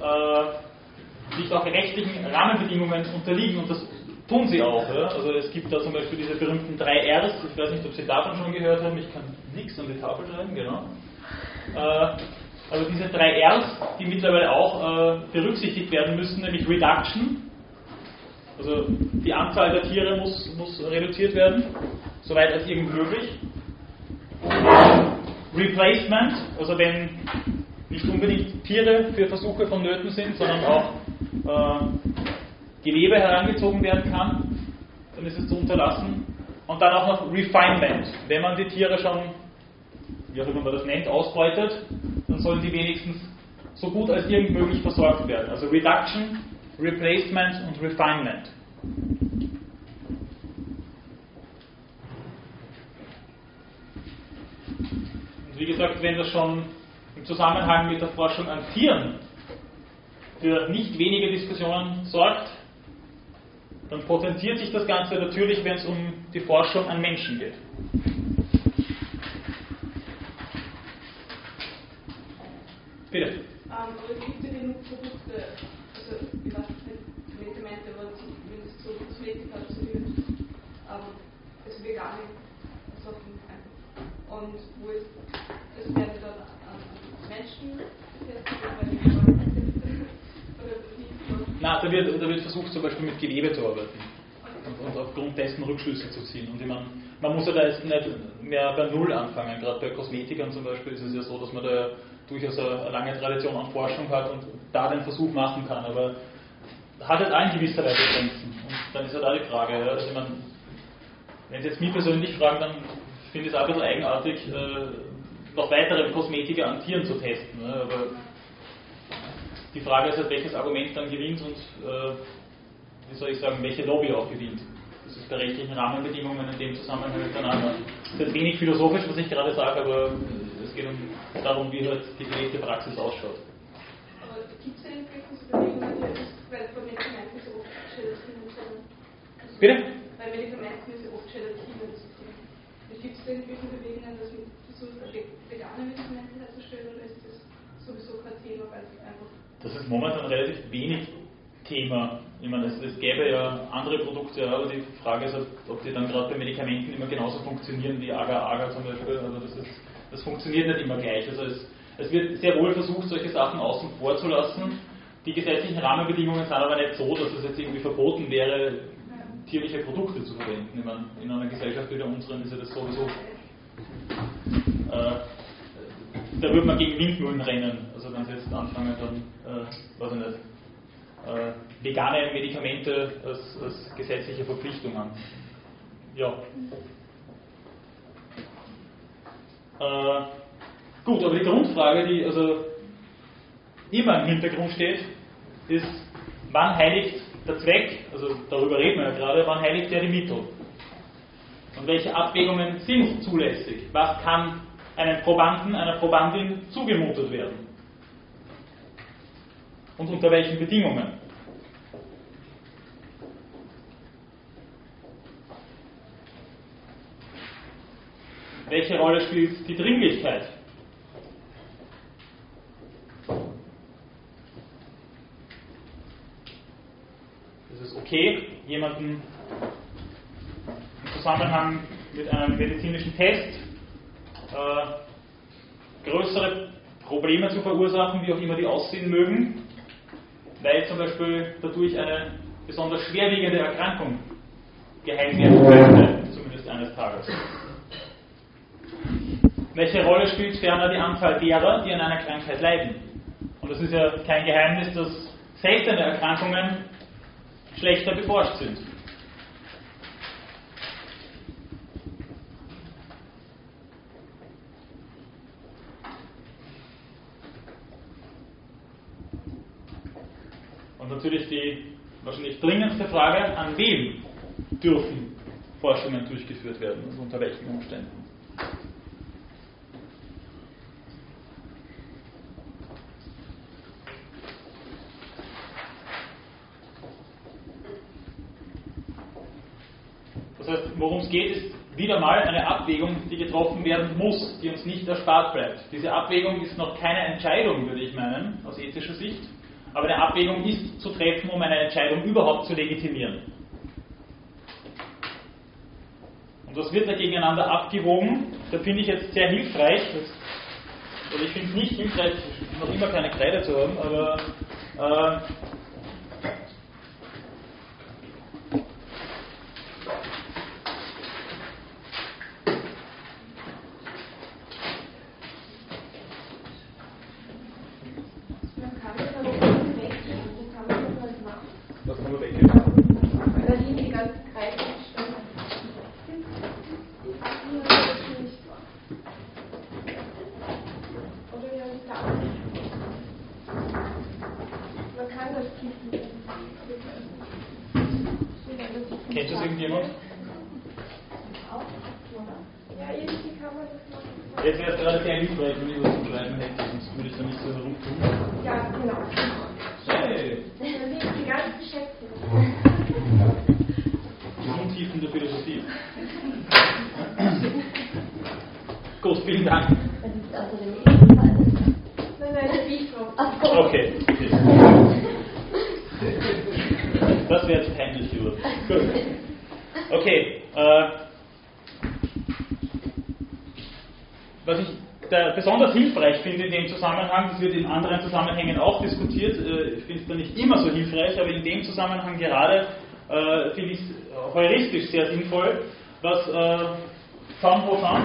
äh, nicht auch rechtlichen Rahmenbedingungen unterliegen und das tun sie auch. Ja? Also es gibt da zum Beispiel diese berühmten drei Rs, ich weiß nicht, ob Sie davon schon gehört haben, ich kann nichts an die Tafel schreiben, genau. Äh, also diese drei Rs, die mittlerweile auch äh, berücksichtigt werden müssen, nämlich Reduction, also die Anzahl der Tiere muss, muss reduziert werden, soweit als irgend möglich. Replacement, also wenn nicht unbedingt Tiere für Versuche vonnöten sind, sondern auch äh, Gewebe herangezogen werden kann, dann ist es zu unterlassen. Und dann auch noch Refinement. Wenn man die Tiere schon, wie auch immer man das nennt, ausbeutet, dann sollen sie wenigstens so gut als irgend möglich versorgt werden. Also Reduction, Replacement und Refinement. Und wie gesagt, wenn das schon im Zusammenhang mit der Forschung an Tieren für nicht wenige Diskussionen sorgt, dann potenziert sich das Ganze natürlich, wenn es um die Forschung an Menschen geht. Bitte. Ähm, aber es gibt ja genug Produkte, also ich weiß nicht, Medikamente, wenn es zu Kosmetika wird, ähm, also vegane Sachen und wo es, es werden dann an Menschen Nein, da wird, da wird versucht zum Beispiel mit Gewebe zu arbeiten und, und aufgrund dessen Rückschlüsse zu ziehen. Und ich meine, man muss ja da jetzt nicht mehr bei Null anfangen. Gerade bei Kosmetikern zum Beispiel ist es ja so, dass man da durchaus eine lange Tradition an Forschung hat und da den Versuch machen kann. Aber hat halt auch in gewisser Weise Grenzen. Und dann ist ja halt da die Frage, ja, also ich meine, wenn Sie jetzt mich persönlich fragen, dann finde ich es auch ein bisschen eigenartig, äh, noch weitere Kosmetika an Tieren zu testen. Ne? Aber die Frage ist halt, welches Argument dann gewinnt und, äh, wie soll ich sagen, welche Lobby auch gewinnt. Das ist bei rechtlichen Rahmenbedingungen in dem Zusammenhang miteinander. Es ist wenig philosophisch, was ich gerade sage, aber es geht um, darum, wie halt die gelebte Praxis ausschaut. Aber gibt es Entwicklungsüberlegungen, weil bei Medikamenten so oft Gelatine sind? Bitte? Bei Medikamenten ist ja oft Gelatine. Gibt es Entwicklungsüberlegungen, dass man versucht, Medikamente herzustellen, oder ist das sowieso kein Thema, das ist momentan relativ wenig Thema. Ich meine, es, es gäbe ja andere Produkte, aber die Frage ist halt, ob die dann gerade bei Medikamenten immer genauso funktionieren wie Agar-Agar zum Beispiel. Also das, ist, das funktioniert nicht immer gleich. Also es, es wird sehr wohl versucht, solche Sachen außen vor zu lassen. Die gesetzlichen Rahmenbedingungen sind aber nicht so, dass es jetzt irgendwie verboten wäre, tierliche Produkte zu verwenden. Ich meine, in einer Gesellschaft wie der unseren ist ja das sowieso. Äh, da würde man gegen Windmühlen rennen. Also wenn Sie jetzt anfangen, dann, äh, weiß ich nicht, äh, vegane Medikamente als, als gesetzliche Verpflichtung an. Ja. Äh, gut, aber die Grundfrage, die also immer im Hintergrund steht, ist, wann heiligt der Zweck, also darüber reden wir ja gerade, wann heiligt der die Mittel? Und welche Abwägungen sind zulässig? Was kann einem Probanden, einer Probandin zugemutet werden. Und unter welchen Bedingungen. Welche Rolle spielt die Dringlichkeit? Es ist okay, jemanden im Zusammenhang mit einem medizinischen Test äh, größere Probleme zu verursachen, wie auch immer die aussehen mögen, weil zum Beispiel dadurch eine besonders schwerwiegende Erkrankung geheilt werden könnte, zumindest eines Tages. Welche Rolle spielt ferner die Anzahl derer, die an einer Krankheit leiden? Und es ist ja kein Geheimnis, dass seltene Erkrankungen schlechter beforscht sind. Natürlich die wahrscheinlich dringendste Frage, an wem dürfen Forschungen durchgeführt werden und unter welchen Umständen. worum es geht, ist wieder mal eine Abwägung, die getroffen werden muss, die uns nicht erspart bleibt. Diese Abwägung ist noch keine Entscheidung, würde ich meinen, aus ethischer Sicht, aber eine Abwägung ist zu treffen, um eine Entscheidung überhaupt zu legitimieren. Und was wird da gegeneinander abgewogen? Da finde ich jetzt sehr hilfreich, oder ich finde es nicht hilfreich, noch immer keine Kreide zu haben, aber äh, Zusammenhang, das wird in anderen Zusammenhängen auch diskutiert, äh, ich finde es da nicht immer so hilfreich, aber in dem Zusammenhang gerade äh, finde ich es heuristisch sehr sinnvoll, was äh, Jean Pauvin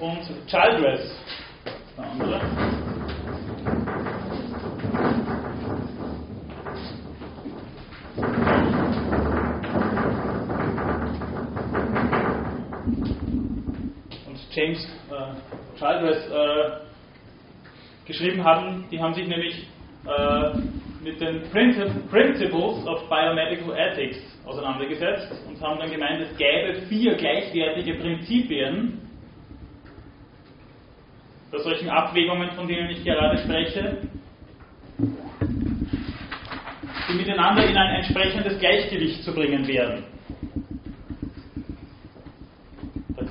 und Childress, der andere, James äh, Childress äh, geschrieben haben. Die haben sich nämlich äh, mit den Principles of Biomedical Ethics auseinandergesetzt und haben dann gemeint, es gäbe vier gleichwertige Prinzipien bei solchen Abwägungen, von denen ich gerade spreche, die miteinander in ein entsprechendes Gleichgewicht zu bringen wären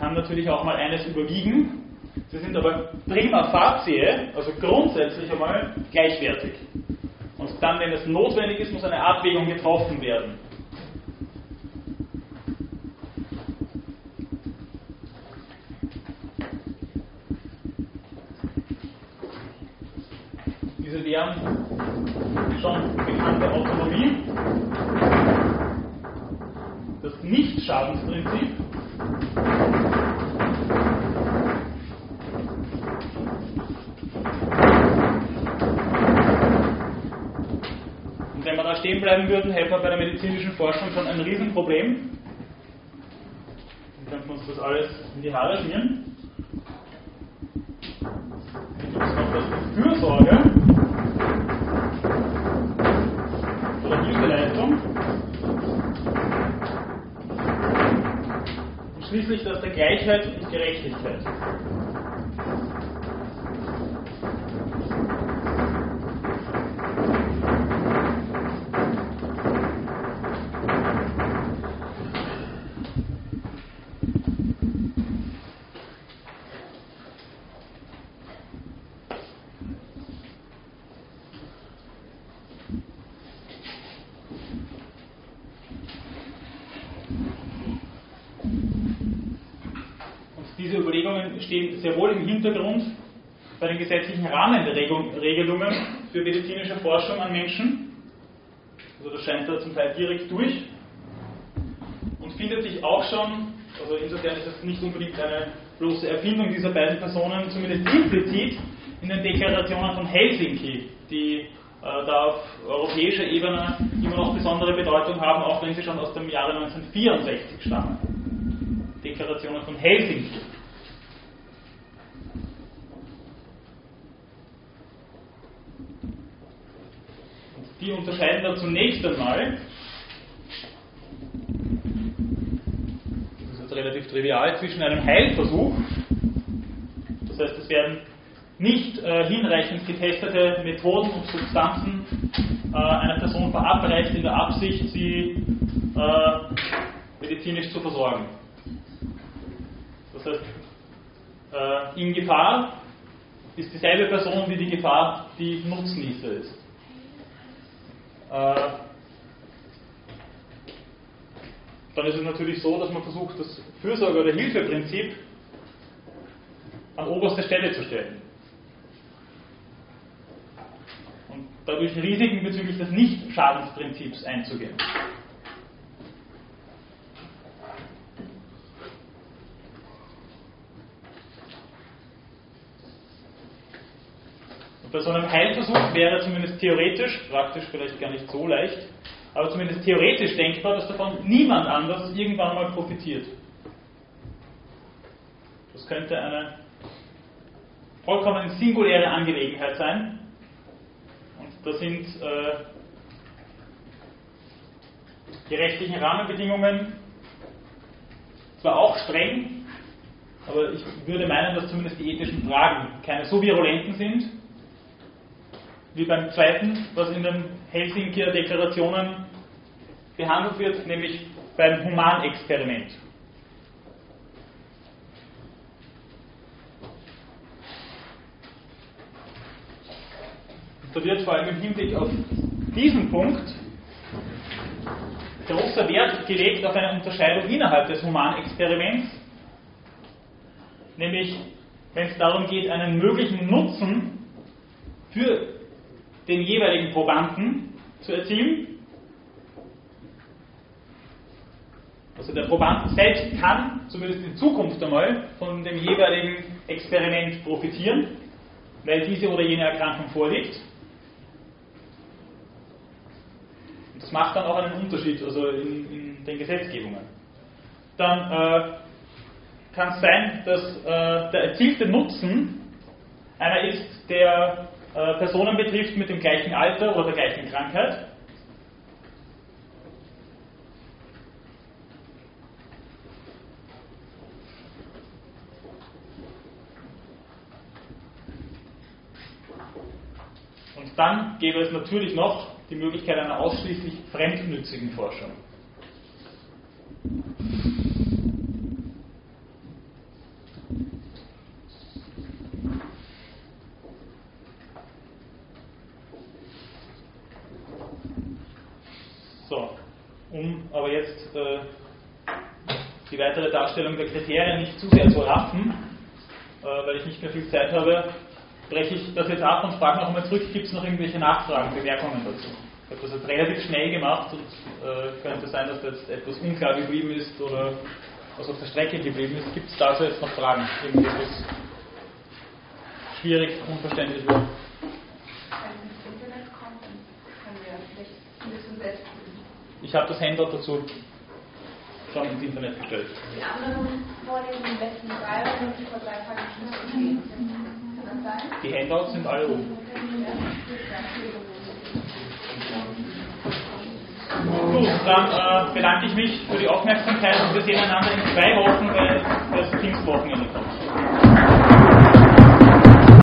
kann natürlich auch mal eines überwiegen. Sie sind aber prima facie, also grundsätzlich einmal gleichwertig. Und dann, wenn es notwendig ist, muss eine Abwägung getroffen werden. Diese wären schon bekannte Autonomie, das Nicht-Schadensprinzip, stehen bleiben würden, hätten wir bei der medizinischen Forschung schon ein Riesenproblem. Dann könnten wir uns das alles in die Haare schmieren. Fürsorge oder Hilfeleistung. schließlich das der Gleichheit und Gerechtigkeit. Sehr wohl im Hintergrund bei den gesetzlichen Rahmenregelungen für medizinische Forschung an Menschen. Also das scheint da zum Teil direkt durch und findet sich auch schon, also insofern ist es nicht unbedingt eine bloße Erfindung dieser beiden Personen, zumindest implizit in den Deklarationen von Helsinki, die äh, da auf europäischer Ebene immer noch besondere Bedeutung haben, auch wenn sie schon aus dem Jahre 1964 stammen. Deklarationen von Helsinki. Die unterscheiden da zunächst einmal, das ist jetzt relativ trivial, zwischen einem Heilversuch, das heißt, es werden nicht äh, hinreichend getestete Methoden und Substanzen äh, einer Person verabreicht in der Absicht, sie äh, medizinisch zu versorgen. Das heißt, äh, in Gefahr ist dieselbe Person wie die Gefahr, die Nutznießer ist. Äh, dann ist es natürlich so, dass man versucht, das Fürsorge- oder Hilfeprinzip an oberste Stelle zu stellen. Und dadurch Risiken bezüglich des Nicht-Schadensprinzips einzugehen. Bei so einem Heilversuch wäre zumindest theoretisch, praktisch vielleicht gar nicht so leicht, aber zumindest theoretisch denkbar, dass davon niemand anders irgendwann mal profitiert. Das könnte eine vollkommen singuläre Angelegenheit sein. Und da sind äh, die rechtlichen Rahmenbedingungen zwar auch streng, aber ich würde meinen, dass zumindest die ethischen Fragen keine so virulenten sind, wie beim zweiten, was in den Helsinkier Deklarationen behandelt wird, nämlich beim Humanexperiment. Da wird vor allem im Hinblick auf diesen Punkt großer Wert gelegt auf eine Unterscheidung innerhalb des Humanexperiments, nämlich wenn es darum geht, einen möglichen Nutzen für den jeweiligen Probanden zu erzielen. Also der Proband selbst kann zumindest in Zukunft einmal von dem jeweiligen Experiment profitieren, weil diese oder jene Erkrankung vorliegt. Und das macht dann auch einen Unterschied also in, in den Gesetzgebungen. Dann äh, kann es sein, dass äh, der erzielte Nutzen einer ist, der Personen betrifft mit dem gleichen Alter oder der gleichen Krankheit. Und dann gäbe es natürlich noch die Möglichkeit einer ausschließlich fremdnützigen Forschung. So, um aber jetzt äh, die weitere Darstellung der Kriterien nicht zu sehr zu raffen, äh, weil ich nicht mehr viel Zeit habe, breche ich das jetzt ab und frage noch einmal zurück, gibt es noch irgendwelche Nachfragen, Bemerkungen dazu? Ich habe das jetzt relativ schnell gemacht und äh, könnte sein, dass das jetzt etwas unklar geblieben ist oder was auf der Strecke geblieben ist. Gibt es dazu jetzt noch Fragen? Irgendwas, was schwierig, unverständlich wird? Ich habe das Handout dazu schon ins Internet gestellt. Die anderen Vorlesungen besten Fall, wenn Sie vor drei Tagen Kann das sein? Die Handouts sind alle oben. Gut, dann äh, bedanke ich mich für die Aufmerksamkeit und wir sehen einander in zwei Wochen, weil das Pfingstwochenende kommt.